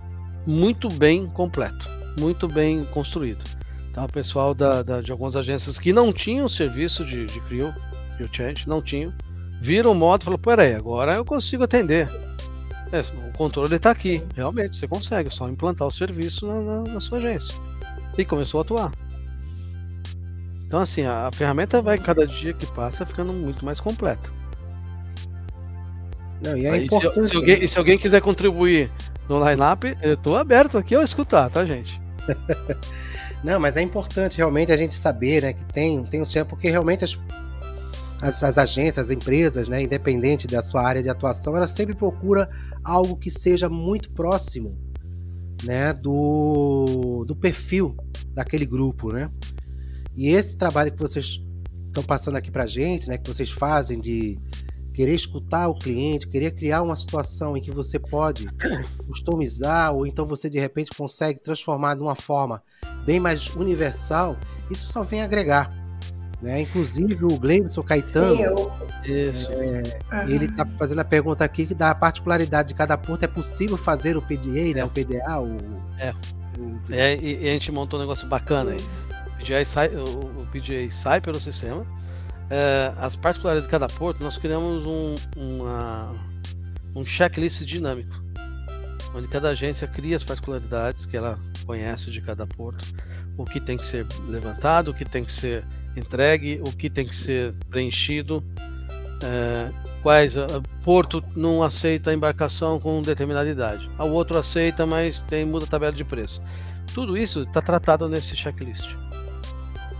Speaker 3: muito bem completo, muito bem construído. Então o pessoal da, da, de algumas agências que não tinham serviço de, de crew, crew change, não tinham, viram o modo e falaram, peraí, agora eu consigo atender. É, o controle está aqui, realmente, você consegue, é só implantar o serviço na, na, na sua agência e começou a atuar. Então, assim, a, a ferramenta vai cada dia que passa ficando muito mais completa.
Speaker 1: Não, e é Aí, importante.
Speaker 3: Se, se, alguém, se alguém quiser contribuir no line-up, eu estou aberto aqui a escutar, tá, gente?
Speaker 1: Não, mas é importante realmente a gente saber né, que tem, tem um sistema, porque realmente as, as, as, agências, as empresas, né, independente da sua área de atuação, ela sempre procura algo que seja muito próximo né, do, do perfil daquele grupo, né? E esse trabalho que vocês estão passando aqui para gente, né, que vocês fazem de querer escutar o cliente, querer criar uma situação em que você pode customizar ou então você de repente consegue transformar de uma forma bem mais universal, isso só vem agregar. Né? Inclusive o Gleibson Caetano, Isso. É, uhum. ele está fazendo a pergunta aqui que da particularidade de cada porto é possível fazer o PDA, né? O PDA, o,
Speaker 3: é. O... é e, a gente montou um negócio bacana aí. O PDA sai, o, o PDA sai pelo sistema. É, as particularidades de cada porto, nós criamos um, uma, um checklist dinâmico, onde cada agência cria as particularidades que ela conhece de cada porto, o que tem que ser levantado, o que tem que ser entregue, o que tem que ser preenchido, é, quais a, Porto não aceita embarcação com determinada idade, o outro aceita, mas tem muda a tabela de preço. Tudo isso está tratado nesse checklist.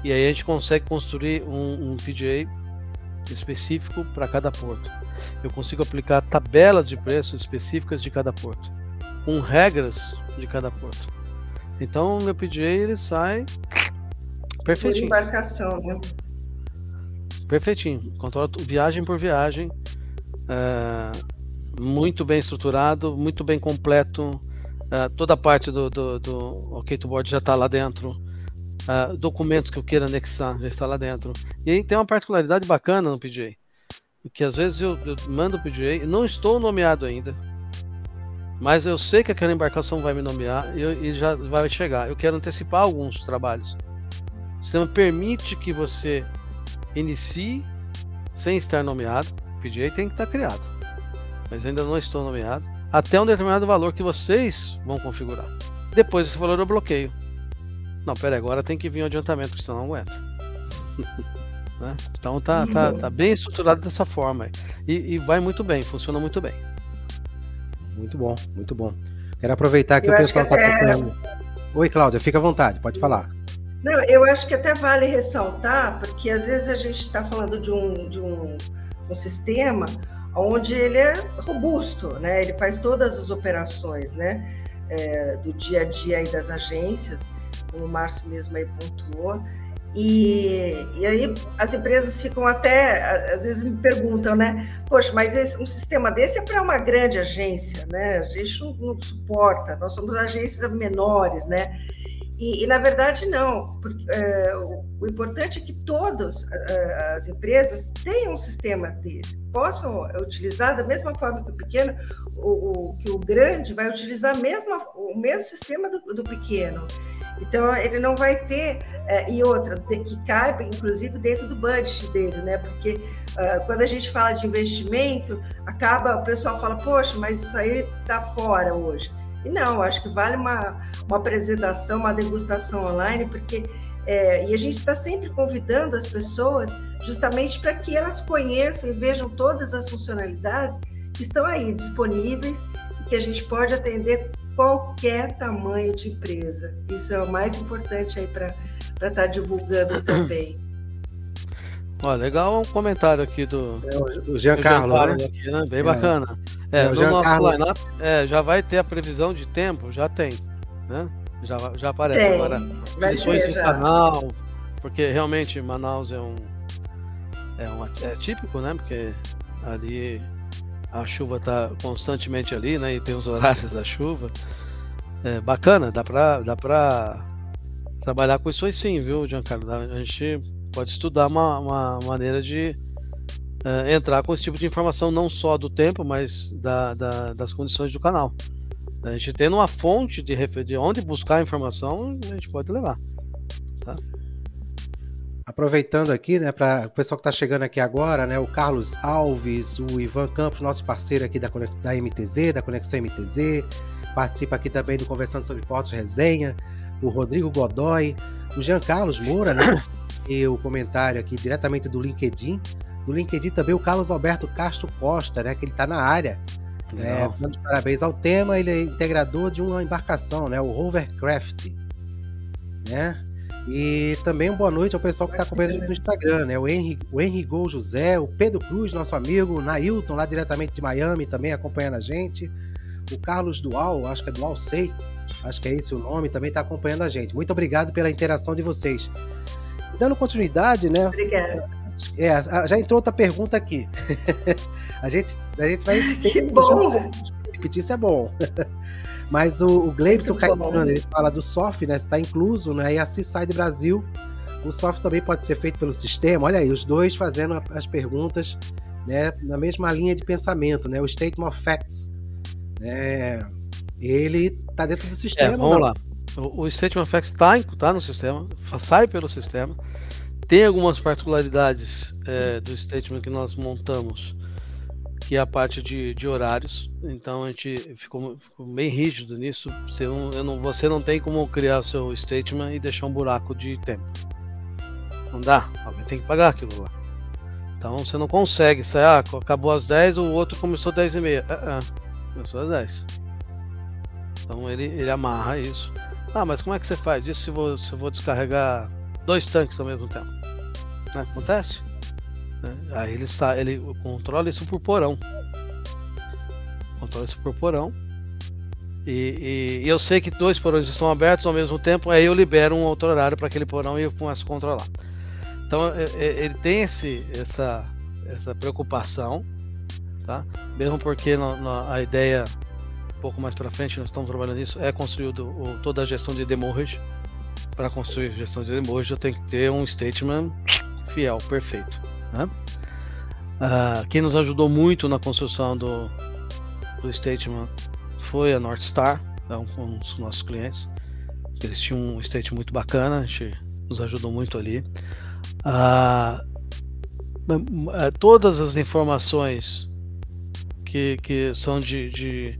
Speaker 3: E aí a gente consegue construir um, um PGA específico para cada porto. Eu consigo aplicar tabelas de preços específicas de cada porto, com regras de cada porto. Então o meu PGA ele sai Perfeitinho.
Speaker 2: Por embarcação, né?
Speaker 3: Perfeitinho. Controla viagem por viagem. É, muito bem estruturado, muito bem completo. É, toda a parte do, do, do OK to Board já está lá dentro. É, documentos que eu queira anexar já está lá dentro. E aí tem uma particularidade bacana no PJ. que às vezes eu, eu mando o PJ, não estou nomeado ainda, mas eu sei que aquela embarcação vai me nomear e, e já vai chegar. Eu quero antecipar alguns trabalhos. O sistema permite que você inicie sem estar nomeado. O PJ tem que estar criado, mas ainda não estou nomeado. Até um determinado valor que vocês vão configurar. Depois esse valor eu bloqueio. Não, pera, agora tem que vir um adiantamento, porque senão não aguento. né? Então tá, tá, tá bem estruturado dessa forma. E, e vai muito bem, funciona muito bem.
Speaker 1: Muito bom, muito bom. Quero aproveitar que eu o pessoal está até... acompanhando. Oi, Cláudia, fica à vontade, pode falar.
Speaker 2: Não, eu acho que até vale ressaltar, porque às vezes a gente está falando de um, de um, um sistema onde ele é robusto, né? Ele faz todas as operações, né? É, do dia a dia aí das agências, como o Márcio mesmo aí pontuou. E, e aí as empresas ficam até, às vezes me perguntam, né? Poxa, mas esse, um sistema desse é para uma grande agência, né? A gente não, não suporta, nós somos agências menores, né? E, e, na verdade, não. Porque, é, o, o, importante é que todas é, as empresas tenham um sistema desse, possam utilizar da mesma forma que o pequeno, o, o que o grande vai utilizar mesma, o mesmo sistema do, do pequeno. Então, ele não vai ter, é, e outra, que caiba, inclusive, dentro do budget dele, né? Porque uh, quando a gente fala de investimento, acaba, o pessoal fala, poxa, mas isso aí está fora hoje. E não, acho que vale uma, uma apresentação, uma degustação online, porque é, e a gente está sempre convidando as pessoas justamente para que elas conheçam e vejam todas as funcionalidades que estão aí disponíveis e que a gente pode atender qualquer tamanho de empresa. Isso é o mais importante aí para estar tá divulgando também.
Speaker 3: Ó, legal um comentário aqui do,
Speaker 1: é, o Giancarlo, Giancarlo
Speaker 3: né? Aqui, né? Bem é. bacana. É, é no nosso lineup é, já vai ter a previsão de tempo, já tem, né? Já, já aparece tem. agora. Lições do canal, porque realmente Manaus é um é, um é típico, né? Porque ali a chuva está constantemente ali, né? E tem os horários da chuva. É bacana, dá para dá para trabalhar com isso aí sim, viu, Giancarlo? A gente pode estudar uma, uma maneira de é, entrar com esse tipo de informação, não só do tempo, mas da, da, das condições do canal. A gente tendo uma fonte de, de onde buscar a informação, a gente pode levar. Tá?
Speaker 1: Aproveitando aqui, né, para o pessoal que está chegando aqui agora, né, o Carlos Alves, o Ivan Campos, nosso parceiro aqui da, da MTZ, da Conexão MTZ, participa aqui também do Conversando sobre Portos Resenha, o Rodrigo Godoy, o Jean Carlos Moura, né, e o comentário aqui diretamente do LinkedIn. Do LinkedIn também o Carlos Alberto Castro Costa, né, que ele está na área. É, dando parabéns ao tema, ele é integrador de uma embarcação, né, o Hovercraft, né? E também boa noite ao pessoal que está acompanhando no Instagram, né? O Henry, o Henry Gol José, o Pedro Cruz, nosso amigo, o Nailton, lá diretamente de Miami, também acompanhando a gente. O Carlos Dual, acho que é Dual Sei, acho que é esse o nome, também está acompanhando a gente. Muito obrigado pela interação de vocês. Dando continuidade, né?
Speaker 2: Obrigada.
Speaker 1: É, já entrou outra pergunta aqui. a, gente, a gente vai
Speaker 2: ter que bom.
Speaker 1: repetir, isso é bom. Mas o, o Gleibson Caetano, ele fala do SOF, né? Está incluso, né? E a Seaside Brasil, o SOF também pode ser feito pelo sistema. Olha aí, os dois fazendo as perguntas né, na mesma linha de pensamento, né? O Statement of Facts. Né, ele está dentro do sistema. É,
Speaker 3: vamos não? lá. O, Statement Facts está tá no sistema, sai pelo sistema. Tem algumas particularidades é, do statement que nós montamos que é a parte de, de horários. Então a gente ficou, ficou bem rígido nisso. Você não, não, você não tem como criar seu statement e deixar um buraco de tempo. Não dá. Alguém tem que pagar aquilo lá. Então você não consegue. Você, ah, acabou às 10, o outro começou às 10 e meia. Ah, ah, começou às 10. Então ele, ele amarra isso. Ah, mas como é que você faz isso se, vou, se eu vou descarregar dois tanques ao mesmo tempo? Né? Acontece. Né? Aí ele, ele controla isso por porão. Controla isso por porão. E, e, e, eu sei que dois porões estão abertos ao mesmo tempo, aí eu libero um outro horário para aquele porão e eu começo a controlar. Então ele tem esse, essa, essa preocupação, tá? Mesmo porque no, no, a ideia pouco mais para frente nós estamos trabalhando nisso é construir o, toda a gestão de demorrage. Para construir gestão de demorrage eu tenho que ter um statement fiel, perfeito. Né? Uh, quem nos ajudou muito na construção do, do Statement foi a North Star, é um, um dos nossos clientes. Eles tinham um state muito bacana, a gente nos ajudou muito ali. Uh, todas as informações que, que são de, de,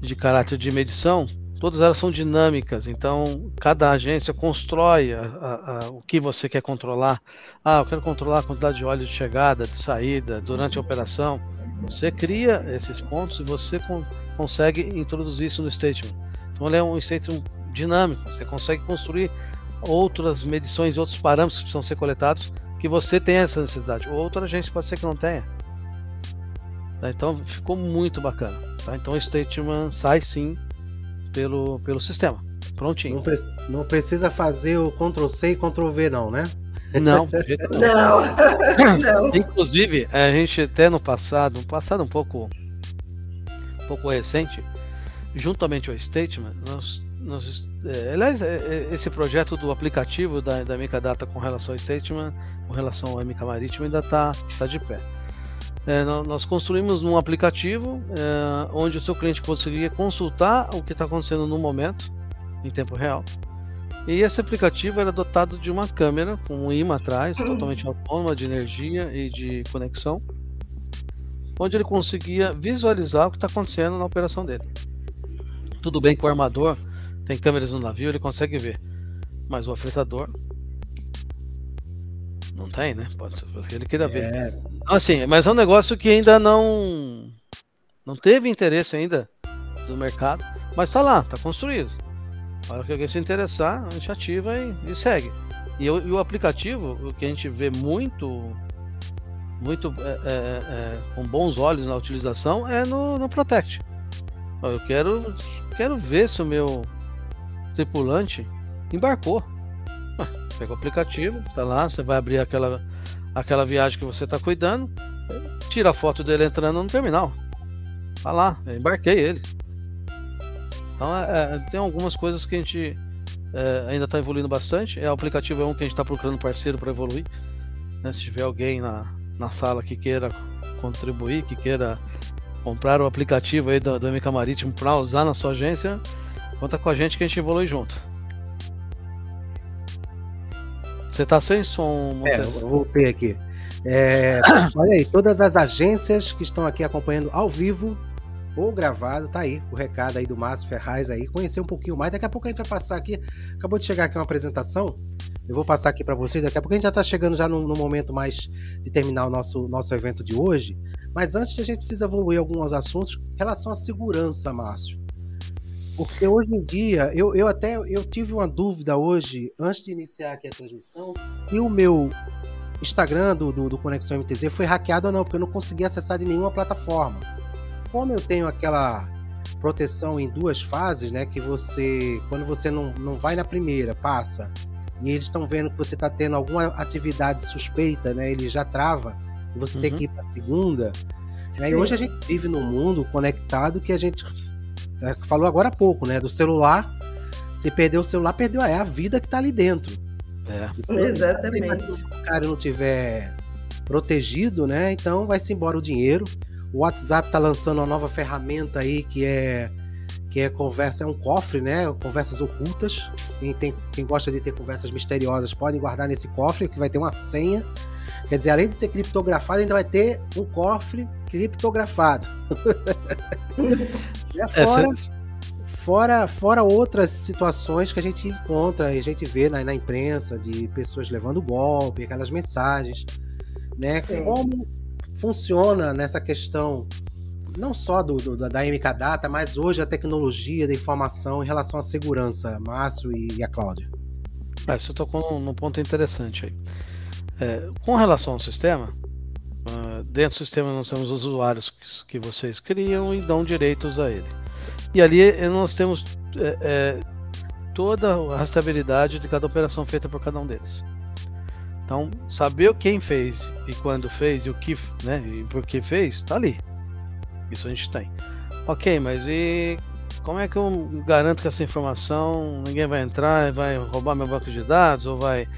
Speaker 3: de caráter de medição todas elas são dinâmicas, então cada agência constrói a, a, a, o que você quer controlar. Ah, eu quero controlar a quantidade de óleo de chegada, de saída, durante a operação. Você cria esses pontos e você con consegue introduzir isso no statement. Então ele é um statement dinâmico, você consegue construir outras medições, outros parâmetros que precisam ser coletados que você tem essa necessidade. Outra agência pode ser que não tenha. Tá? Então ficou muito bacana. Tá? Então o statement sai sim pelo, pelo sistema. Prontinho.
Speaker 1: Não, pre não precisa fazer o Ctrl C e Ctrl V, não, né?
Speaker 3: Não,
Speaker 2: não. não.
Speaker 3: Inclusive, a gente até no passado, um passado um pouco, um pouco recente, juntamente ao Statement, nós, nós é, aliás, é, é, esse projeto do aplicativo da, da MK Data com relação ao Statement, com relação ao MK Marítimo, ainda está tá de pé. É, nós construímos um aplicativo é, onde o seu cliente conseguiria consultar o que está acontecendo no momento, em tempo real. E esse aplicativo era dotado de uma câmera com um imã atrás, totalmente autônoma de energia e de conexão, onde ele conseguia visualizar o que está acontecendo na operação dele. Tudo bem que o armador tem câmeras no navio, ele consegue ver, mas o afretador não tem, né? Pode ser que ele queira ver. É. Assim, mas é um negócio que ainda não não teve interesse ainda do mercado, mas tá lá, tá construído. A hora que alguém se interessar, a gente ativa e, e segue. E, e, o aplicativo, o que a gente vê muito, muito é, é, é, com bons olhos na utilização é no, no Protect. Eu quero, quero ver se o meu tripulante embarcou. Pega o aplicativo, tá lá, você vai abrir aquela, aquela viagem que você está cuidando, tira a foto dele entrando no terminal. Tá lá, eu embarquei ele. Então é, é, tem algumas coisas que a gente é, ainda está evoluindo bastante. É, o aplicativo é um que a gente está procurando parceiro para evoluir. Né? Se tiver alguém na, na sala que queira contribuir, que queira comprar o aplicativo aí do, do MK Marítimo para usar na sua agência, conta com a gente que a gente evolui junto. Você tá sem som,
Speaker 1: É, eu voltei aqui. É, olha aí, todas as agências que estão aqui acompanhando ao vivo ou gravado, tá aí o recado aí do Márcio Ferraz aí, conhecer um pouquinho mais. Daqui a pouco a gente vai passar aqui. Acabou de chegar aqui uma apresentação. Eu vou passar aqui para vocês. Daqui a pouco a gente já tá chegando já no, no, momento mais de terminar o nosso, nosso evento de hoje. Mas antes a gente precisa evoluir alguns assuntos em relação à segurança, Márcio. Porque hoje em dia, eu, eu até eu tive uma dúvida hoje, antes de iniciar aqui a transmissão, se o meu Instagram do, do, do Conexão MTZ foi hackeado ou não, porque eu não consegui acessar de nenhuma plataforma. Como eu tenho aquela proteção em duas fases, né? Que você, quando você não, não vai na primeira, passa, e eles estão vendo que você está tendo alguma atividade suspeita, né? Ele já trava, e você uhum. tem que ir para a segunda. Né, e hoje a gente vive num mundo conectado que a gente falou agora há pouco, né? Do celular. Se perder o celular, perdeu é a vida que tá ali dentro.
Speaker 2: É. Se, Exatamente.
Speaker 1: Se o cara não tiver protegido, né? Então vai-se embora o dinheiro. O WhatsApp tá lançando uma nova ferramenta aí que é que é conversa, é um cofre, né? Conversas ocultas. Quem, tem, quem gosta de ter conversas misteriosas pode guardar nesse cofre, que vai ter uma senha. Quer dizer, além de ser criptografado, ainda vai ter um cofre criptografado. é fora, fora, fora outras situações que a gente encontra e a gente vê na, na imprensa de pessoas levando golpe, aquelas mensagens, né? Como funciona nessa questão não só do, do, da MK Data, mas hoje a tecnologia da informação em relação à segurança, Márcio e, e a Cláudia.
Speaker 3: É, você tocou num, num ponto interessante aí. É, com relação ao sistema, uh, dentro do sistema nós temos os usuários que, que, vocês criam e dão direitos a ele. E ali eh, nós temos é, é, toda a rastreabilidade de cada operação feita por cada um deles. Então, saber quem fez e quando fez e o que, né, e por que fez, está ali. Isso a gente tem. Ok, mas e como é que eu garanto que essa informação ninguém vai entrar e vai roubar meu banco de dados ou vai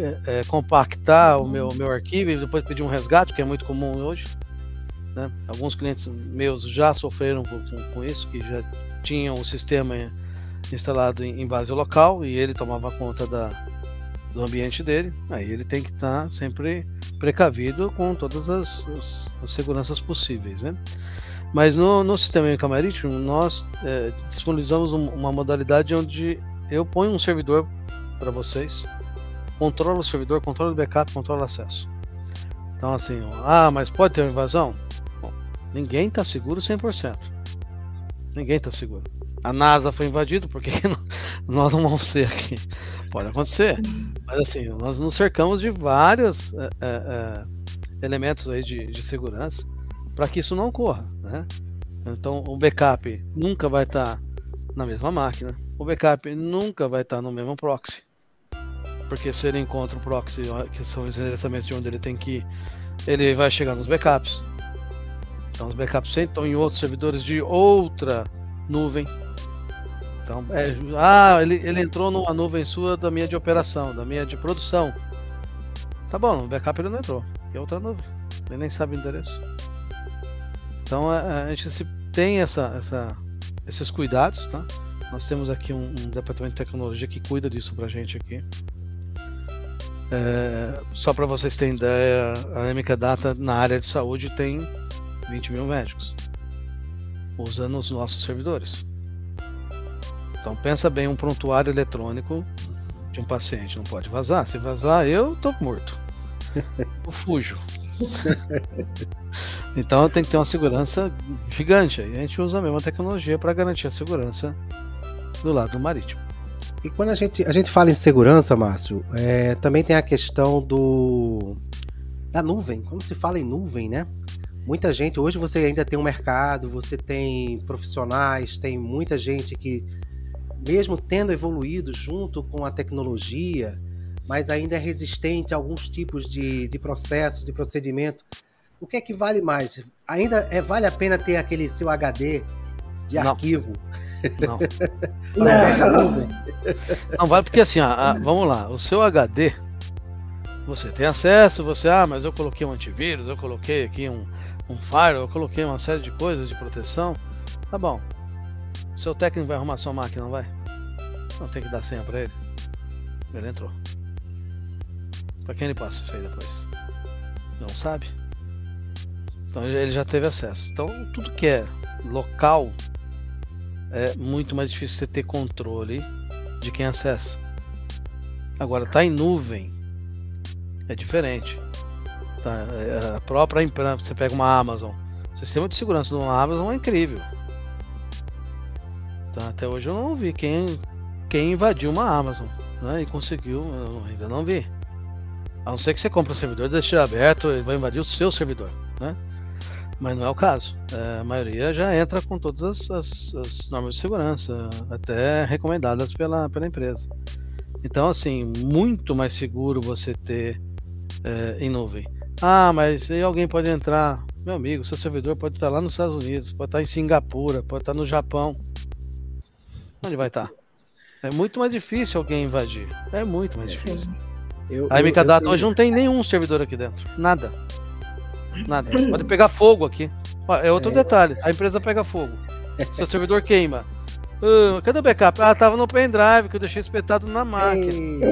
Speaker 3: é, compactar o meu, meu arquivo e depois pedir um resgate, que é muito comum hoje. Né? Alguns clientes meus já sofreram com, com, isso, que já tinham o sistema instalado em, em, base local e ele tomava conta da, do ambiente dele. Aí ele tem que estar tá sempre precavido com todas as, as, as seguranças possíveis. Né? Mas no, no sistema Inca Marítimo, nós é, disponibilizamos um, uma modalidade onde eu ponho um servidor para vocês, controlo o servidor, controlo o backup, controlo o acesso. Então, assim, ah, mas pode ter uma invasão? Bom, ninguém está seguro 100%. Ninguém está seguro. A NASA foi invadida, porque nós não vamos ser aqui. Pode acontecer. Mas, assim, nós nos cercamos de vários é, é, elementos aí de, de segurança para que isso não ocorra. Né? Então o backup nunca vai estar tá na mesma máquina, o backup nunca vai estar tá no mesmo proxy. Porque se ele encontra o proxy, que são endereçamentos de onde ele tem que ir, ele vai chegar nos backups. Então os backups estão em outros servidores de outra nuvem. Então, é, ah, ele, ele entrou numa nuvem sua da minha de operação, da minha de produção. Tá bom, no backup ele não entrou. É outra nuvem. Ele nem sabe o endereço. Então a, a gente se tem essa, essa, esses cuidados, tá? Nós temos aqui um, um, departamento de tecnologia que cuida disso pra gente aqui. É, só para vocês terem ideia, a MK Data na área de saúde tem 20 mil médicos usando os nossos servidores. Então pensa bem, um prontuário eletrônico de um paciente não pode vazar. Se vazar, eu tô morto. Eu fujo. então tem que ter uma segurança gigante. E a gente usa a mesma tecnologia para garantir a segurança do lado marítimo.
Speaker 1: E quando a gente, a gente fala em segurança, Márcio, é, também tem a questão do da nuvem. Como se fala em nuvem, né? Muita gente, hoje você ainda tem um mercado, você tem profissionais, tem muita gente que, mesmo tendo evoluído junto com a tecnologia, mas ainda é resistente a alguns tipos de, de processos, de procedimento. O que é que vale mais? Ainda é, vale a pena ter aquele seu HD de não. arquivo?
Speaker 3: Não. não. não vale porque assim, ah, vamos lá, o seu HD, você tem acesso, você, ah, mas eu coloquei um antivírus, eu coloquei aqui um, um firewall, eu coloquei uma série de coisas de proteção. Tá bom. Seu técnico vai arrumar sua máquina, não vai? Não tem que dar senha para ele. Ele entrou. Para quem ele passa isso aí depois? Não sabe? Então ele já teve acesso. Então tudo que é local é muito mais difícil você ter controle de quem acessa. Agora tá em nuvem é diferente. Tá, é, a própria empresa, você pega uma Amazon, o sistema de segurança do Amazon é incrível. Tá, até hoje eu não vi quem, quem invadiu uma Amazon né, e conseguiu, ainda não vi. A não ser que você compre o servidor, deixe aberto, ele vai invadir o seu servidor, né? Mas não é o caso. É, a maioria já entra com todas as, as, as, normas de segurança, até recomendadas pela, pela empresa. Então, assim, muito mais seguro você ter é, em nuvem. Ah, mas aí alguém pode entrar. Meu amigo, seu servidor pode estar lá nos Estados Unidos, pode estar em Singapura, pode estar no Japão. Onde vai estar? É muito mais difícil alguém invadir. É muito mais difícil. Eu, a MK Data hoje não tem nenhum servidor aqui dentro. Nada. Nada. Pode pegar fogo aqui. É outro é. detalhe. A empresa pega fogo. Seu servidor queima. Uh, cadê o backup? Ah, tava no pendrive que eu deixei espetado na máquina.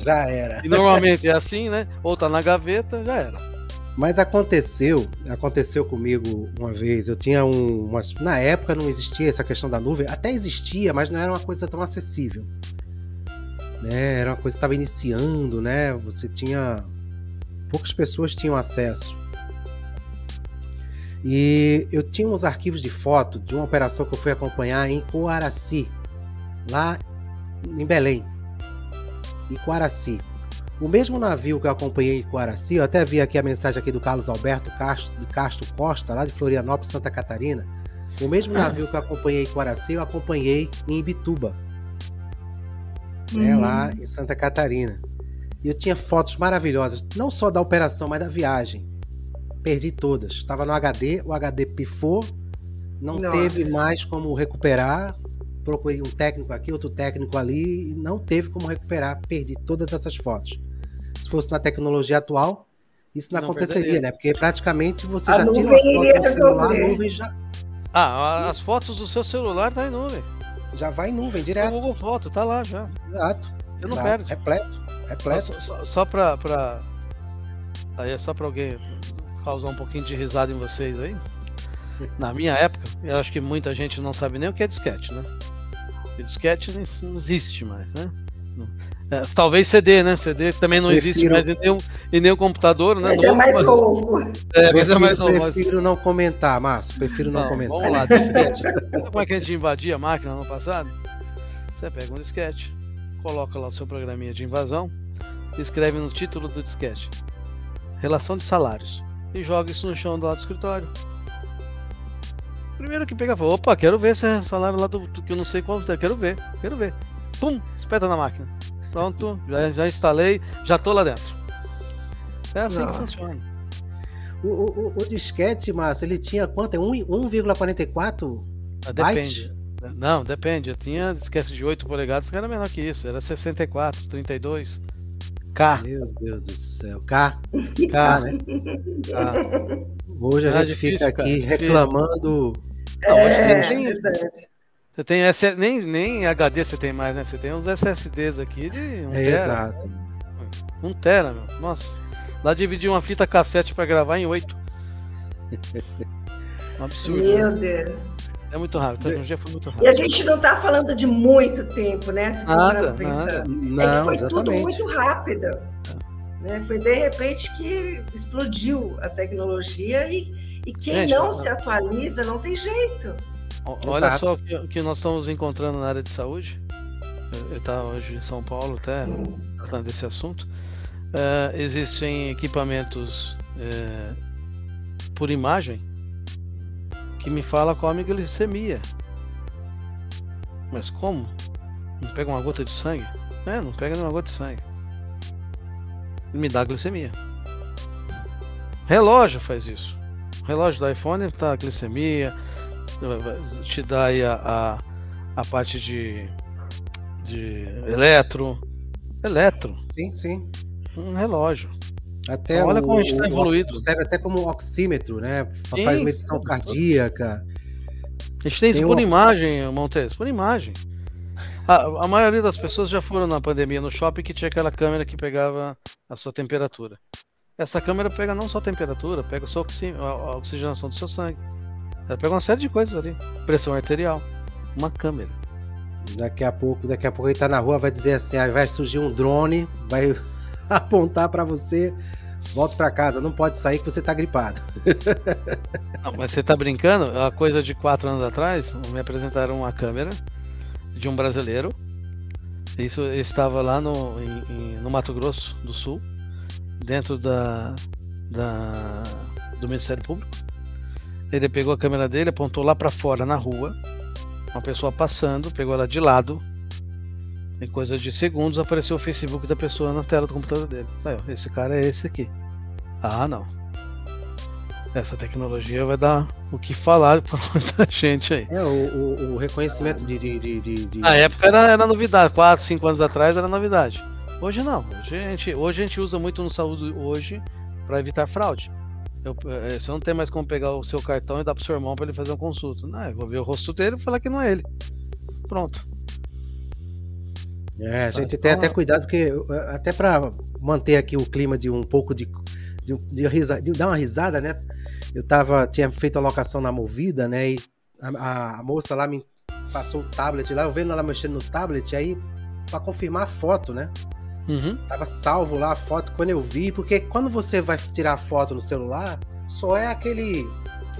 Speaker 1: Já era.
Speaker 3: E normalmente é assim, né? Ou tá na gaveta, já era.
Speaker 1: Mas aconteceu, aconteceu comigo uma vez. Eu tinha um. Umas, na época não existia essa questão da nuvem. Até existia, mas não era uma coisa tão acessível né? Era uma coisa que estava iniciando, né? Você tinha poucas pessoas tinham acesso. E eu tinha uns arquivos de foto de uma operação que eu fui acompanhar em Coaraci, lá em Belém. Em Coaraci. O mesmo navio que eu acompanhei em Coaraci, eu até vi aqui a mensagem aqui do Carlos Alberto Castro, de Castro Costa, lá de Florianópolis, Santa Catarina. O mesmo navio que eu acompanhei em Coaraci, eu acompanhei em Ibituba, né, uhum. lá em Santa Catarina. E eu tinha fotos maravilhosas, não só da operação, mas da viagem. Perdi todas. Estava no HD, o HD pifou, não Nossa. teve mais como recuperar. procurei um técnico aqui, outro técnico ali, e não teve como recuperar. Perdi todas essas fotos. Se fosse na tecnologia atual, isso não, não aconteceria, perderia. né? Porque praticamente você a já tira uma foto no celular, a nuvem já.
Speaker 3: Ah, as fotos do seu celular tá em nuvem.
Speaker 1: Já vai em nuvem, direto.
Speaker 3: O Google Foto, tá lá já.
Speaker 1: Exato.
Speaker 3: Você não perde.
Speaker 1: Repleto. Repleto.
Speaker 3: Só, só, só pra, pra. Aí é só pra alguém causar um pouquinho de risada em vocês aí. Na minha época, eu acho que muita gente não sabe nem o que é disquete, né? E disquete não existe mais, né? É, talvez CD, né? CD também não prefiro... existe mais em nenhum, em nenhum computador, né?
Speaker 2: Mas é mais novo.
Speaker 1: É, mas é mais novo. Prefiro não comentar, Márcio. Prefiro não, não comentar.
Speaker 3: Vamos lá, disquete. Como é que a gente invadia a máquina no passado? Você pega um disquete, coloca lá o seu programinha de invasão, escreve no título do disquete relação de salários e joga isso no chão do lado do escritório. Primeiro que pega, fala, opa, quero ver esse salário lá do, do que eu não sei quanto é, quero ver, quero ver. Pum, espeta na máquina. Pronto, já, já instalei, já tô lá dentro. É assim não. que funciona.
Speaker 1: O, o, o, disquete, Márcio, ele tinha quanto? É 1,44?
Speaker 3: Ah, depende. Não, depende. Eu tinha disquete de 8 polegadas que era menor que isso. Era 64, 32.
Speaker 1: K. Meu Deus do céu. K. K, né? K. Hoje a é gente difícil, fica aqui cara. reclamando.
Speaker 3: Não, hoje é, tem, você tem SS, nem, nem HD você tem mais, né? Você tem uns SSDs aqui de um é,
Speaker 1: tera. Exato.
Speaker 3: Um tera, meu. Nossa. Lá dividir uma fita cassete para gravar em oito. Um absurdo.
Speaker 2: Meu né? Deus.
Speaker 3: É muito rápido, a tecnologia foi muito rápida.
Speaker 2: E a gente não está falando de muito tempo, né?
Speaker 3: Se nada, nada. Não,
Speaker 2: é que foi exatamente. tudo muito rápido. Né? Foi de repente que explodiu a tecnologia e, e quem gente, não se atualiza não tem jeito.
Speaker 3: Olha Exato. só o que, que, nós estamos encontrando na área de saúde. Eu estava hoje em São Paulo até tratando desse assunto. Uh, existem equipamentos uh, por imagem que me fala minha glicemia. Mas como? Não pega uma gota de sangue? É, não pega nenhuma gota de sangue. Me dá glicemia. Relógio faz isso. O relógio do iPhone tá a glicemia, te dá aí a, a, a parte de, de eletro. Eletro.
Speaker 1: Sim, sim.
Speaker 3: Um relógio.
Speaker 1: Até Olha o, como a gente está evoluído. Serve até como oxímetro, né? Sim, Faz medição cardíaca.
Speaker 3: A gente tem, tem isso por uma... imagem, Montes, por imagem. A, a, maioria das pessoas já foram na pandemia no shopping que tinha aquela câmera que pegava a sua temperatura. Essa câmera pega não só a temperatura, pega só a oxigenação do seu sangue. Ela pega uma série de coisas ali. Pressão arterial. Uma câmera.
Speaker 1: Daqui a pouco, daqui a pouco ele tá na rua, vai dizer assim, vai surgir um drone, vai apontar para você, volta para casa, não pode sair que você tá gripado.
Speaker 3: Não, mas você tá brincando? A coisa de quatro anos atrás, me apresentaram uma câmera de um brasileiro. Isso estava lá no, em, no Mato Grosso do Sul, dentro da, da do Ministério Público. Ele pegou a câmera dele, apontou lá para fora na rua. Uma pessoa passando, pegou ela de lado. Em coisa de segundos apareceu o Facebook da pessoa na tela do computador dele. Aí, esse cara é esse aqui. Ah, não. Essa tecnologia vai dar o que falar para muita gente aí.
Speaker 1: É, o, o, o reconhecimento de, de, de, de,
Speaker 3: Na época era, era novidade, 4, 5 anos atrás era novidade. Hoje não. Hoje a gente, hoje a gente usa muito no saúde hoje para evitar fraude. Eu, é, você não tem mais como pegar o seu cartão e dar pro seu irmão para ele fazer uma consulta. Não, eu vou ver o rosto dele e falar que não é ele. Pronto.
Speaker 1: É, a gente tem até cuidado, porque até para manter aqui o clima de um pouco de, de, de, risa, de dar uma risada, né? Eu tava, tinha feito a locação na movida, né? E a, a moça lá me passou o tablet lá, eu vendo ela mexendo no tablet, aí para confirmar a foto, né? Uhum. Tava salvo lá a foto quando eu vi, porque quando você vai tirar foto no celular, só é aquele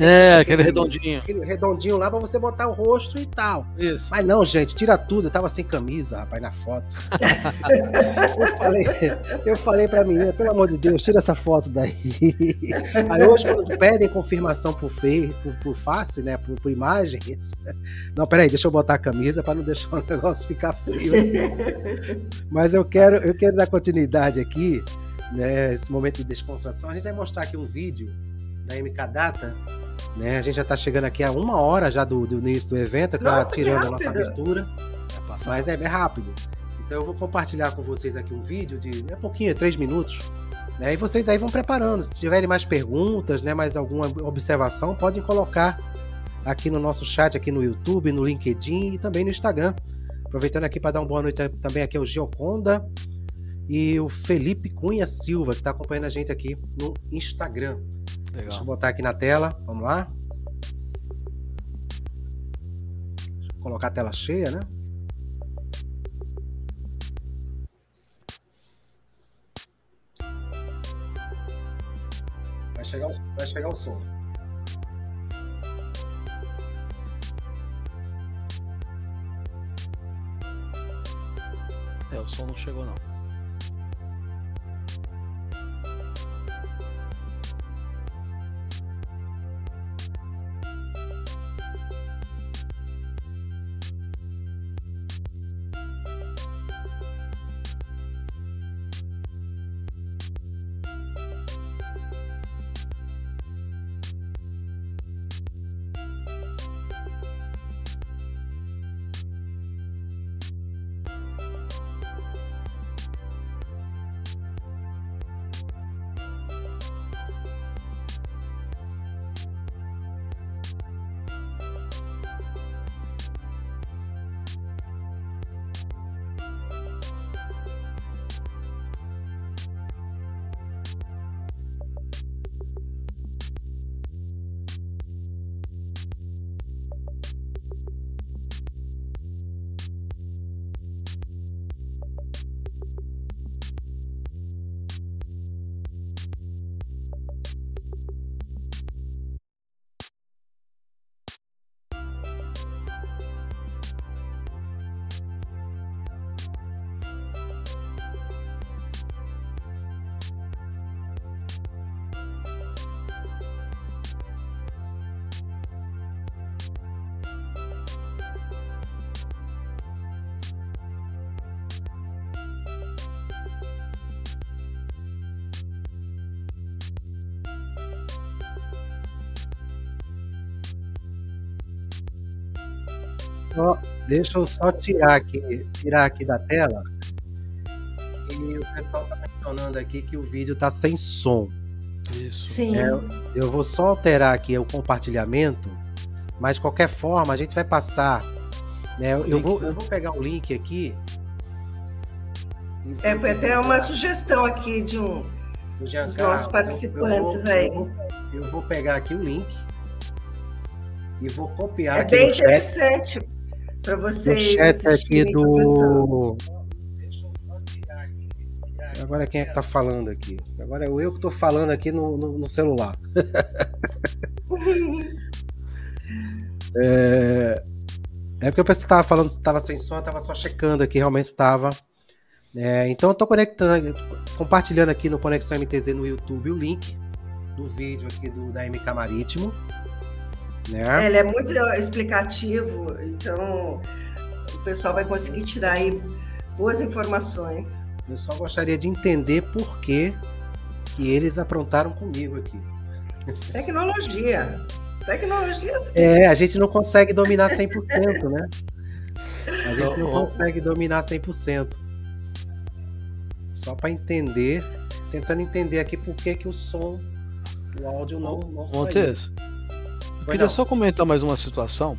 Speaker 3: é, aquele, aquele redondinho.
Speaker 1: Aquele redondinho lá pra você botar o rosto e tal. Isso. Mas não, gente, tira tudo. Eu tava sem camisa, rapaz, na foto. eu falei, eu falei pra menina, pelo amor de Deus, tira essa foto daí. Aí hoje, quando pedem confirmação por, fe, por, por face, né? Por, por imagens. Não, peraí, deixa eu botar a camisa pra não deixar o negócio ficar frio. Mas eu quero, eu quero dar continuidade aqui, né? Esse momento de descontração. A gente vai mostrar aqui um vídeo da MK Data. Né? A gente já está chegando aqui a uma hora já do, do início do evento, claro, tirando a nossa abertura. É mas é, é rápido. Então eu vou compartilhar com vocês aqui um vídeo de é pouquinho, é três minutos. Né? E vocês aí vão preparando. Se tiverem mais perguntas, né, mais alguma observação, podem colocar aqui no nosso chat, aqui no YouTube, no LinkedIn e também no Instagram. Aproveitando aqui para dar uma boa noite também aqui ao Gioconda e o Felipe Cunha Silva, que está acompanhando a gente aqui no Instagram. Legal. Deixa eu botar aqui na tela, vamos lá. Deixa eu colocar a tela cheia, né? Vai chegar o, vai chegar o som.
Speaker 3: É, o som não chegou não.
Speaker 1: Deixa eu só tirar aqui, tirar aqui da tela. E o pessoal está mencionando aqui que o vídeo está sem som.
Speaker 3: Isso.
Speaker 2: Sim.
Speaker 1: É, eu vou só alterar aqui o compartilhamento, mas de qualquer forma a gente vai passar. Né, eu, eu, vou, eu vou pegar o link aqui.
Speaker 2: É, foi até uma sugestão aqui de um dos nossos participantes eu, eu vou, aí.
Speaker 1: Eu vou, eu vou pegar aqui o link e vou copiar
Speaker 2: é
Speaker 1: aqui
Speaker 2: bem no interessante. Para vocês.
Speaker 1: No chat aqui do. Agora quem é que tá falando aqui? Agora é eu que tô falando aqui no, no, no celular. é... é porque eu pensei que tava falando, estava sem som, eu tava só checando aqui, realmente estava. É, então eu tô conectando, compartilhando aqui no Conexão MTZ no YouTube o link do vídeo aqui do, da MK Marítimo. Né?
Speaker 2: Ele é muito explicativo, então o pessoal vai conseguir tirar aí boas informações.
Speaker 1: Eu só gostaria de entender por que, que eles aprontaram comigo aqui.
Speaker 2: Tecnologia. Tecnologia sim.
Speaker 1: É, a gente não consegue dominar 100%, né? A gente não consegue dominar 100%. Só para entender, tentando entender aqui por que, que o som, o áudio não, não
Speaker 3: Montes, eu queria só comentar mais uma situação.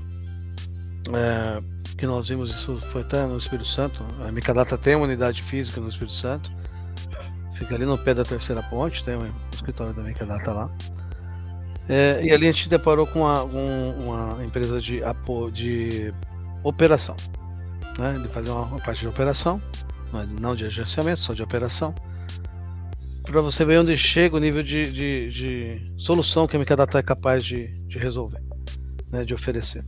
Speaker 3: É, que nós vimos isso foi até no Espírito Santo. A Micadata tem uma unidade física no Espírito Santo. Fica ali no pé da terceira ponte, tem um escritório da Micadata lá. É, e ali a gente deparou com uma, um, uma empresa de, de operação. Né, de fazer uma, uma parte de operação, não de agenciamento, só de operação para você ver onde chega o nível de, de, de solução que a Mikadata é capaz de, de resolver, né, de oferecer.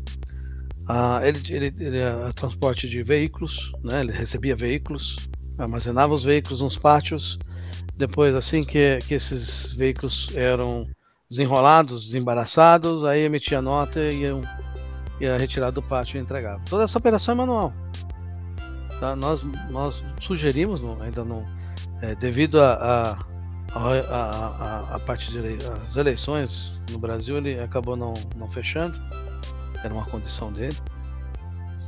Speaker 3: Ah, ele, ele, ele era transporte de veículos, né, ele recebia veículos, armazenava os veículos nos pátios, depois assim que, que esses veículos eram desenrolados, desembaraçados, aí emitia nota e ia, ia retirar do pátio e entregava. Toda essa operação é manual. Tá? Nós, nós sugerimos, ainda não, é, devido a, a a, a, a, parte das eleições no Brasil, ele acabou não, não fechando, era uma condição dele.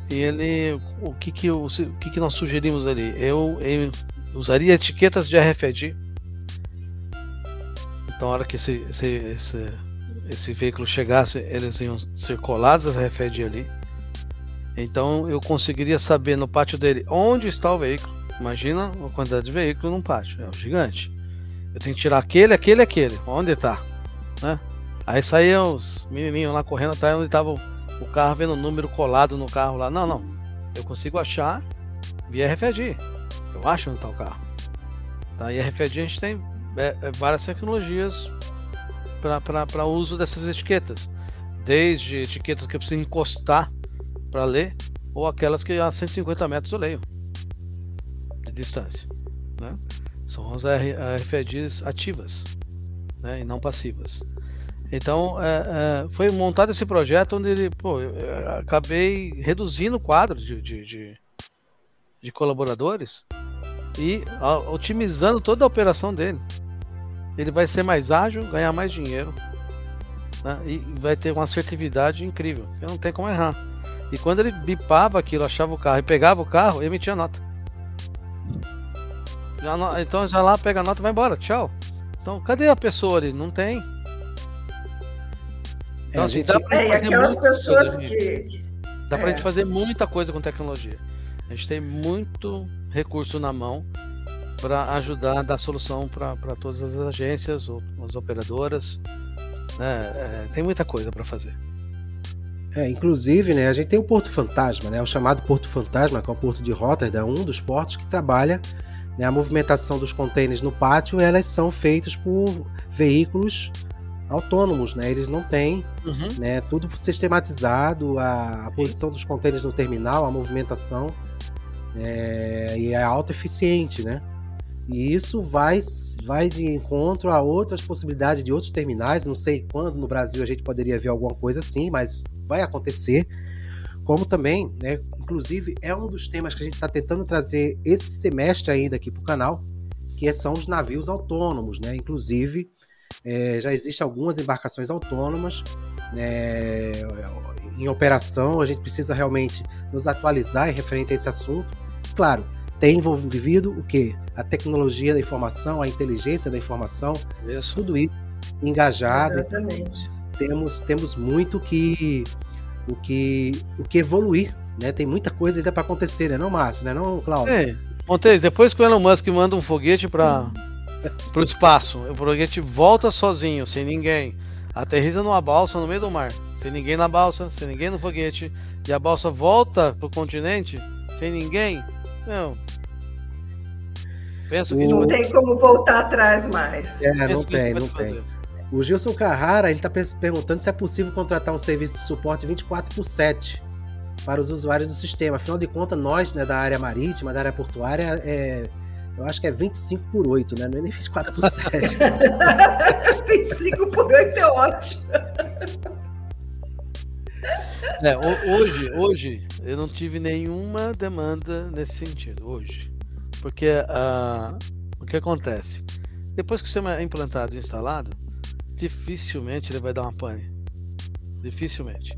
Speaker 3: E ele, o que que, o que, que nós sugerimos ali? Eu, eu usaria etiquetas de RFID. Então, a hora que esse, esse, esse, esse veículo chegasse, eles iam ser colados as RFID ali. Então, eu conseguiria saber no pátio dele onde está o veículo. Imagina a quantidade de veículo num pátio, é um gigante. Eu tenho que tirar aquele, aquele, aquele. Onde está? Né? Aí saíam os menininhos lá correndo atrás onde estava o carro, vendo o número colado no carro lá. Não, não. Eu consigo achar via RFID. Eu acho onde está o carro. Tá? E RFID a gente tem é, é, várias tecnologias para uso dessas etiquetas. Desde etiquetas que eu preciso encostar para ler, ou aquelas que a 150 metros eu leio de distância. Né? São as RFIDs ativas né? e não passivas. Então, é, é, foi montado esse projeto onde ele, pô, acabei reduzindo o quadro de, de, de, de colaboradores e a, otimizando toda a operação dele. Ele vai ser mais ágil, ganhar mais dinheiro né? e vai ter uma assertividade incrível. Eu não tem como errar. E quando ele bipava aquilo, achava o carro e pegava o carro, emitia nota. Já, então já lá pega a nota e vai embora, tchau. Então, cadê a pessoa ali? Não tem.
Speaker 2: Então, é, assim, gente... dá pra é, fazer muita pessoas que...
Speaker 3: Dá pra é. gente fazer muita coisa com tecnologia. A gente tem muito recurso na mão para ajudar a dar solução para todas as agências, ou as operadoras. Né? É, tem muita coisa para fazer.
Speaker 1: É, inclusive, né, a gente tem o Porto Fantasma, né, o chamado Porto Fantasma, que é o porto de Rotterdam, um dos portos que trabalha né, a movimentação dos contêineres no pátio, elas são feitas por veículos autônomos, né? Eles não têm, uhum. né? Tudo sistematizado, a, a posição dos contêineres no terminal, a movimentação é, e é alta eficiente, né? E isso vai, vai de encontro a outras possibilidades de outros terminais. Não sei quando no Brasil a gente poderia ver alguma coisa assim, mas vai acontecer. Como também, né, inclusive, é um dos temas que a gente está tentando trazer esse semestre ainda aqui para o canal, que são os navios autônomos. Né? Inclusive, é, já existem algumas embarcações autônomas né, em operação. A gente precisa realmente nos atualizar em referente a esse assunto. Claro, tem envolvido o que? A tecnologia da informação, a inteligência da informação, isso. tudo isso engajado.
Speaker 2: Exatamente.
Speaker 1: Temos, temos muito que, o que, o que evoluir, né? Tem muita coisa ainda para acontecer, né? Não, Márcio, né? Não, Cláudio. É.
Speaker 3: Montes, depois que o Elon Musk manda um foguete para o espaço, o foguete volta sozinho, sem ninguém, aterriza numa balsa no meio do mar, sem ninguém na balsa, sem ninguém no foguete, e a balsa volta pro continente, sem ninguém, não.
Speaker 2: Penso que não tem como voltar atrás mais.
Speaker 1: É, não tem, não tem. O Gilson Carrara ele está perguntando se é possível contratar um serviço de suporte 24 por 7 para os usuários do sistema. Afinal de contas, nós, né, da área marítima, da área portuária, é, eu acho que é 25 por 8, né? Não é nem 24 por 7.
Speaker 2: 25 por 8 é ótimo.
Speaker 3: É, hoje, hoje eu não tive nenhuma demanda nesse sentido, hoje. Porque uh, o que acontece? Depois que o sistema é implantado e instalado, dificilmente ele vai dar uma pane. Dificilmente.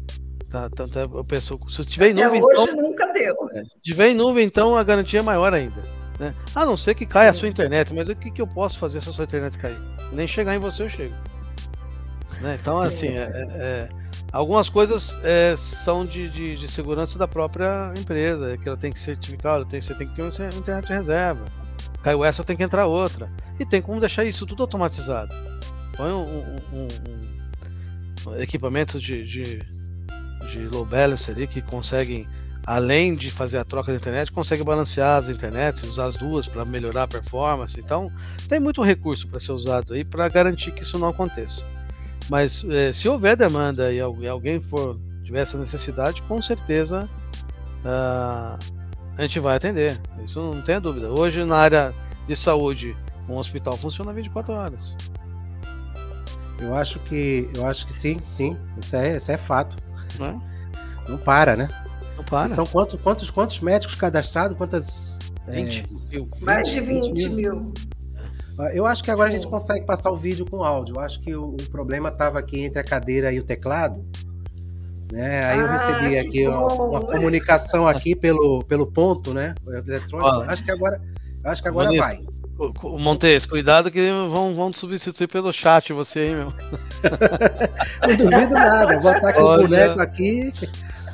Speaker 3: Tá, tanto é, eu penso, se tiver em nuvem.
Speaker 2: Hoje então, nunca deu.
Speaker 3: É, se tiver em nuvem, então a garantia é maior ainda. Né? A não ser que caia Sim. a sua internet, mas o que, que eu posso fazer se a sua internet cair? Nem chegar em você eu chego. Né? Então, assim, é, é, é Algumas coisas é, são de, de, de, segurança da própria empresa, é que ela tem que certificar, tem, você tem que ter uma internet de reserva. Caiu essa, tem que entrar outra. E tem como deixar isso tudo automatizado. Põe um, um, um, um equipamento de, de, de low balance ali que conseguem, além de fazer a troca da internet, consegue balancear as internets, usar as duas para melhorar a performance. Então, tem muito recurso para ser usado aí para garantir que isso não aconteça. Mas é, se houver demanda e alguém for tiver essa necessidade, com certeza uh, a gente vai atender. Isso não tem dúvida. Hoje na área de saúde, um hospital funciona 24 horas.
Speaker 1: Eu acho que eu acho que sim, sim. Isso é, isso é fato. Não, é? não para, né?
Speaker 3: Para.
Speaker 1: São quantos, quantos, quantos médicos cadastrados? Quantas?
Speaker 3: 20 é, mil.
Speaker 2: Mais de 20, 20 mil. mil.
Speaker 1: Eu acho que agora Sim. a gente consegue passar o vídeo com áudio. Eu acho que o, o problema estava aqui entre a cadeira e o teclado. Né? Aí ah, eu recebi aqui uma, uma, comunicação aqui pelo, pelo ponto, né? Eletrônico. Acho que agora, acho que agora vai.
Speaker 4: Montes, cuidado que vão, vão te substituir pelo chat você, hein, meu?
Speaker 1: Não duvido nada. Botar aqui Olha. o boneco aqui,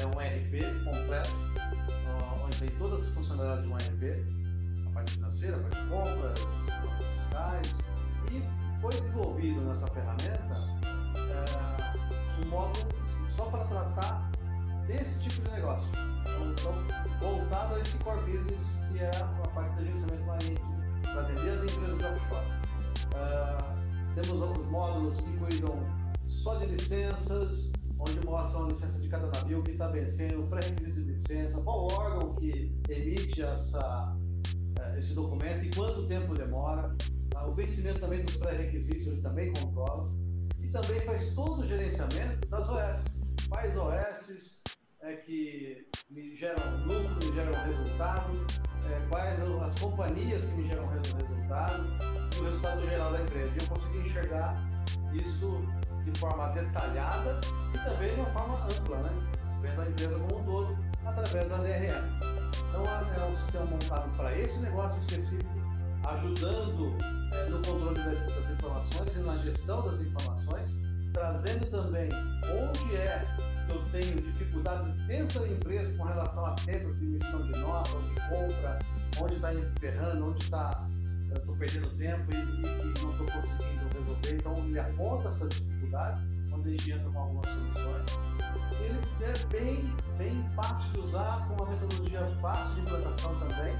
Speaker 3: É um RP completo, onde tem todas as funcionalidades de um RP, a parte financeira, a parte de compras, fiscais, e foi desenvolvido nessa ferramenta é, um módulo só para tratar desse tipo de negócio. Então, voltado a esse core business, que é a parte do gerenciamento marítimo, para atender as empresas de offshore. É, temos os módulos que cuidam só de licenças, onde mostram a licença de cada navio, que está vencendo, o pré-requisito de licença, qual órgão que emite essa, eh, esse documento e quanto tempo demora. Tá? O vencimento também dos pré-requisitos ele também controla. E também faz todo o gerenciamento das OS. Quais OS é que me geram lucro, me geram resultado, é, quais as companhias que me geram resultado o resultado geral da empresa. E eu consegui enxergar isso de forma detalhada e também de uma forma ampla, né? vendo a empresa como um todo através da DRM. Então é um sistema montado para esse negócio específico, ajudando é, no controle das, das, informações e na gestão das informações, trazendo também onde é que eu tenho dificuldades dentro da empresa com relação a tempo de emissão de nota, de compra, onde está emperrando, onde está estou perdendo tempo e, e, e não estou conseguindo resolver. Então ele aponta essas dificuldades quando ele entra com algumas soluções. Ele é bem, bem fácil de usar, com uma metodologia fácil de implantação também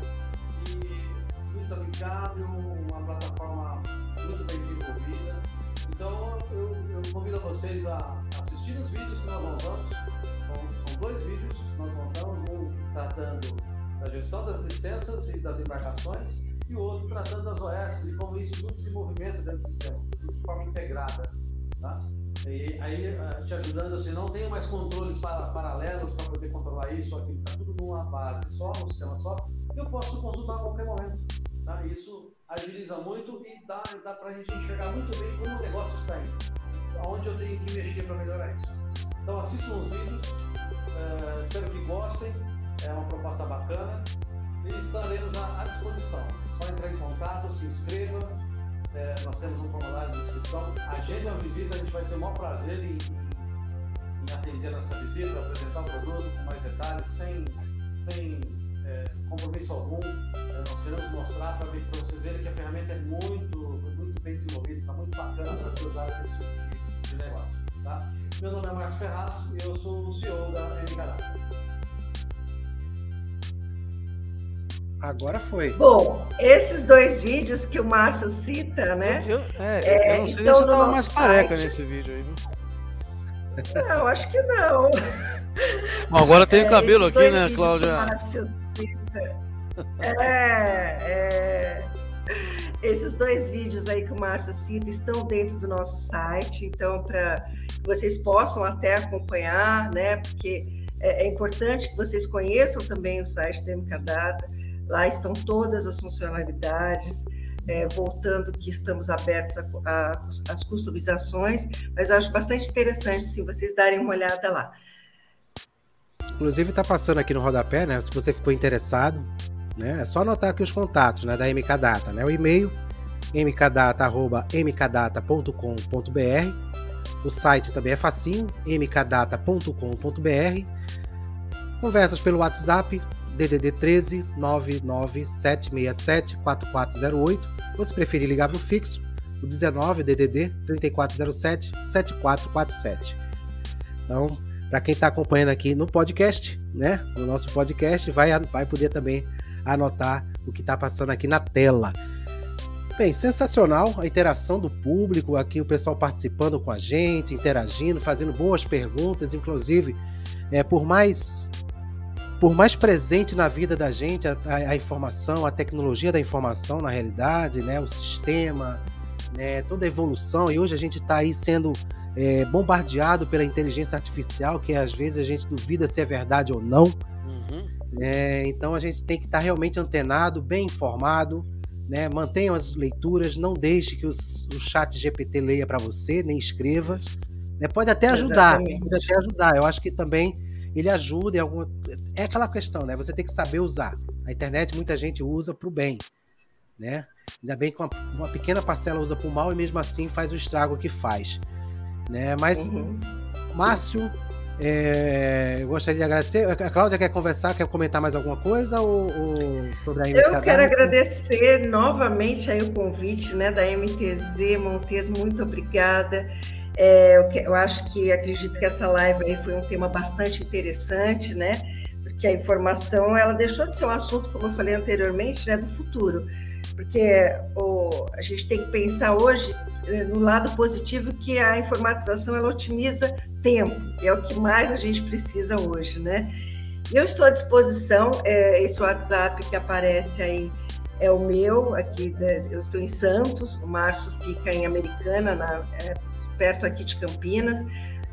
Speaker 3: e muito amigável, uma plataforma muito bem desenvolvida. Então eu, eu convido a vocês a assistir os vídeos que nós montamos. São, são dois vídeos que nós montamos, um tratando da gestão das licenças e das embarcações e o outro tratando das OS e como isso tudo se movimenta dentro do sistema, de forma integrada. Tá? E aí eh, te ajudando assim, não tenho mais controles para, paralelos para poder controlar isso aquilo, está tudo numa base só, num sistema só, eu posso consultar a qualquer momento. Tá? Isso agiliza muito e dá, dá para a gente enxergar muito bem como o negócio está indo, aonde eu tenho que mexer para melhorar isso. Então assistam os vídeos, uh, espero que gostem, é uma proposta bacana e estaremos à, à disposição só entrar em contato, se inscreva. É, nós temos um formulário de inscrição. Agende uma visita, a gente vai ter o maior prazer em, em atender nessa visita, apresentar o produto com mais detalhes, sem, sem é, compromisso algum. É, nós queremos mostrar para vocês verem que a ferramenta é muito, muito bem desenvolvida, está muito bacana para ser usada nesse tipo de, negócio. Tá? Meu nome é Marcos Ferraz e eu sou o CEO da MK
Speaker 1: Agora foi.
Speaker 2: Bom, esses dois vídeos que o Márcio cita, né?
Speaker 4: Eu, é, é, eu não sei se eu tava mais careca nesse vídeo aí.
Speaker 2: Não, acho que não.
Speaker 4: Bom, agora tem é, cabelo aqui, né, Cláudia?
Speaker 2: Márcio cita. É, é. Esses dois vídeos aí que o Márcio cita estão dentro do nosso site, então para que vocês possam até acompanhar, né? Porque é, é importante que vocês conheçam também o site da MK Data Lá estão todas as funcionalidades, é, voltando que estamos abertos às customizações, mas eu acho bastante interessante se vocês darem uma olhada lá.
Speaker 1: Inclusive está passando aqui no rodapé, né? Se você ficou interessado, né? É só anotar aqui os contatos, né? Da MK Data, né? O e-mail mkdata@mkdata.com.br. O site também é facinho, mkdata.com.br. Conversas pelo WhatsApp DDD 13 99767 4408, ou se preferir ligar no fixo, o 19 DDD 3407 7447. Então, para quem está acompanhando aqui no podcast, né, no nosso podcast, vai, vai poder também anotar o que está passando aqui na tela. Bem, sensacional a interação do público, aqui o pessoal participando com a gente, interagindo, fazendo boas perguntas, inclusive, é, por mais por mais presente na vida da gente a, a, informação, a tecnologia da informação na realidade, né, o sistema, né, toda a evolução, e hoje a gente está aí sendo é, bombardeado pela inteligência artificial, que às vezes a gente duvida se é verdade ou não. Uhum. É, então a gente tem que estar tá realmente antenado, bem informado, né? Mantenham as leituras, não deixe que os, o chat GPT leia para você, nem escreva. Né? Pode até ajudar, Exatamente. pode até ajudar. Eu acho que também ele ajuda em alguma. É aquela questão, né? Você tem que saber usar. A internet muita gente usa para o bem, né? Ainda bem que uma, uma pequena parcela usa para o mal e mesmo assim faz o estrago que faz, né? Mas uhum. Márcio, é, eu gostaria de agradecer. A Cláudia quer conversar, quer comentar mais alguma coisa ou, ou sobre a
Speaker 2: MTZ? Eu quero agradecer novamente aí o convite né, da MTZ. Montes, muito obrigada. É, eu, acho que acredito que essa live aí foi um tema bastante interessante, né? Porque a informação ela deixou de ser um assunto, como eu falei anteriormente, né, do futuro. Porque o, a gente tem que pensar hoje eh, no lado positivo que a informatização ela otimiza tempo, é o que mais a gente precisa hoje, né? Eu estou à disposição, é, esse WhatsApp que aparece aí é o meu, aqui né, eu estou em Santos, o Márcio fica em Americana, na, é, perto aqui de Campinas,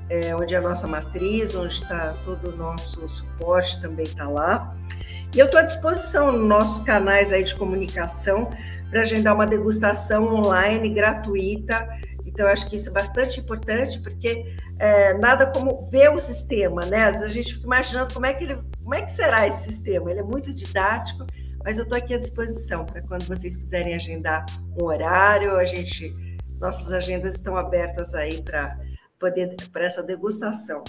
Speaker 2: é, onde é a nossa matriz, onde está todo o nosso suporte também está lá. E eu estou à disposição nos nossos canais aí de comunicação para agendar uma degustação online gratuita. Então, acho que isso é bastante importante, porque é, nada como ver o sistema, né? Às vezes a gente fica imaginando como é que ele, como é que será esse sistema. Ele é muito didático, mas eu estou aqui à disposição para quando vocês quiserem agendar um horário, a gente, nossas agendas estão abertas aí para poder para essa degustação.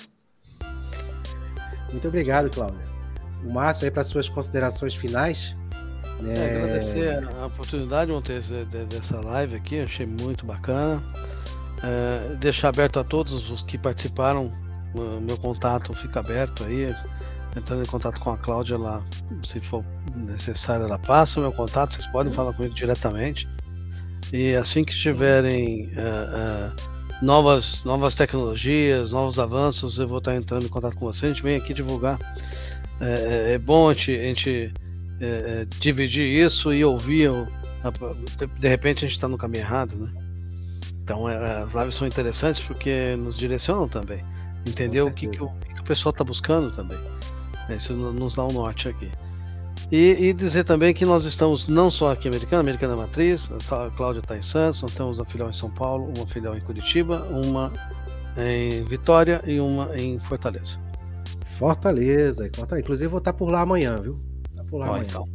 Speaker 1: Muito obrigado, Cláudia. O Márcio aí para suas considerações finais.
Speaker 3: Né? É, agradecer a oportunidade Montes, dessa live aqui, achei muito bacana. É, deixar aberto a todos os que participaram, meu contato fica aberto aí. Entrando em contato com a Cláudia lá, se for necessário, ela passa o meu contato, vocês podem falar comigo diretamente. E assim que tiverem uh, uh, novas, novas tecnologias, novos avanços, eu vou estar entrando em contato com você. A gente vem aqui divulgar. É, é, é bom a gente, a gente é, dividir isso e ouvir. De repente a gente está no caminho errado, né? Então as lives são interessantes porque nos direcionam também. Entender o que, que, o, que, o, pessoal está buscando também. Isso nos dá um norte aqui. E, e, dizer também que nós estamos não só aqui em Americana, Americana Matriz, a Cláudia está em Santos, nós temos uma filial em São Paulo, uma filial em Curitiba, uma em Vitória e uma em Fortaleza.
Speaker 1: Fortaleza, inclusive vou estar por lá amanhã, viu? por lá amanhã.
Speaker 3: Então.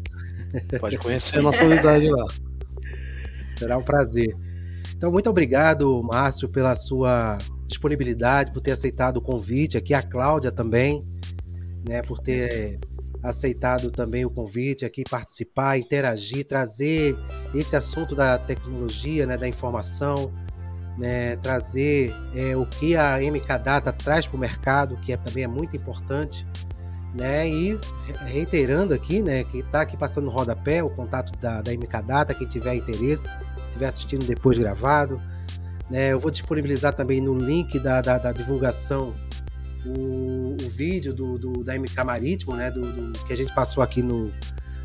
Speaker 3: Pode conhecer a nossa unidade lá.
Speaker 1: Será um prazer. Então, muito obrigado, Márcio, pela sua disponibilidade, por ter aceitado o convite. Aqui a Cláudia também, né, por ter aceitado também o convite aqui, participar, interagir, trazer esse assunto da tecnologia, né, da informação, né, trazer é, o que a MK Data traz para o mercado, que é, também é muito importante né? E reiterando aqui, né, que está aqui passando no rodapé o contato da, da MK Data, quem tiver interesse, estiver assistindo depois gravado. Né, eu vou disponibilizar também no link da, da, da divulgação o, o, vídeo do, do, da MK Marítimo, né, do, do, que a gente passou aqui no.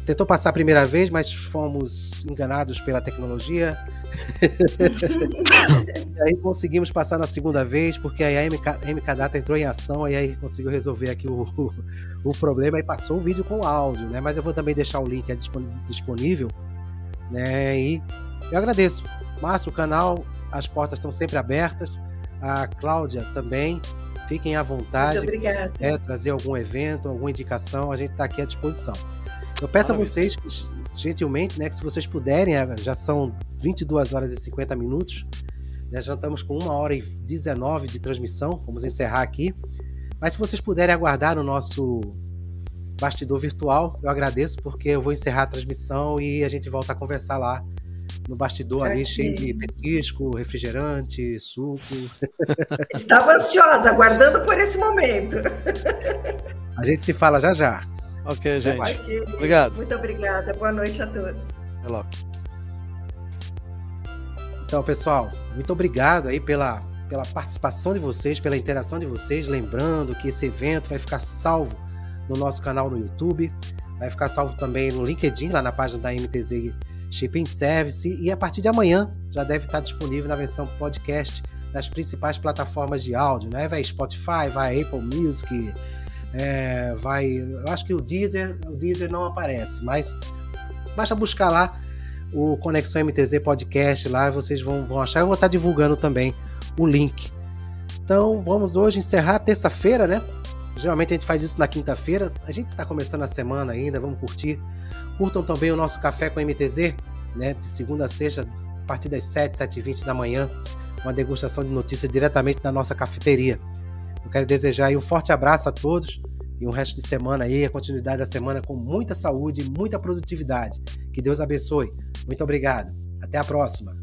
Speaker 1: Tentou passar a primeira vez, mas fomos enganados pela tecnologia. e aí conseguimos passar na segunda vez, porque aí a MK, MK Data entrou em ação e aí conseguiu resolver aqui o, o, o, problema e passou o vídeo com áudio, né? Mas eu vou também deixar o link disponível, né? E eu agradeço. Márcio, o canal, as portas estão sempre abertas. A Cláudia também. Fiquem à vontade. Muito
Speaker 2: obrigada.
Speaker 1: É, trazer algum evento, alguma indicação, a gente está aqui à disposição. Eu peço a vocês, gentilmente, né, que se vocês puderem, é, já são 22 horas e 50 minutos, né, já estamos com 1 hora e 19 de transmissão, vamos encerrar aqui. Mas se vocês puderem aguardar no nosso bastidor virtual, eu agradeço, porque eu vou encerrar a transmissão e a gente volta a conversar lá no bastidor ali, cheio de petisco, refrigerante, suco.
Speaker 2: Estava ansiosa, aguardando por esse momento.
Speaker 1: A gente se fala já já.
Speaker 3: Ok, gente. Obrigado.
Speaker 2: Muito obrigada. Boa noite a todos.
Speaker 3: Até logo.
Speaker 1: Então, pessoal, muito obrigado aí pela, pela participação de vocês, pela interação de vocês. Lembrando que esse evento vai ficar salvo no nosso canal no YouTube, vai ficar salvo também no LinkedIn, lá na página da MTZ Shipping Service. E a partir de amanhã já deve estar disponível na versão podcast nas principais plataformas de áudio, né? Vai Spotify, vai Apple Music, é, vai. Eu acho que o Deezer, o Deezer não aparece, mas basta buscar lá o Conexão MTZ Podcast lá, vocês vão, vão achar. Eu vou estar divulgando também o link. Então vamos hoje encerrar terça-feira, né? Geralmente a gente faz isso na quinta-feira. A gente está começando a semana ainda, vamos curtir. Curtam também o nosso café com MTZ, né? De segunda a sexta, a partir das 7, 7 e 20 da manhã. Uma degustação de notícias diretamente da nossa cafeteria. Eu quero desejar um forte abraço a todos e um resto de semana aí, a continuidade da semana com muita saúde e muita produtividade. Que Deus abençoe. Muito obrigado. Até a próxima.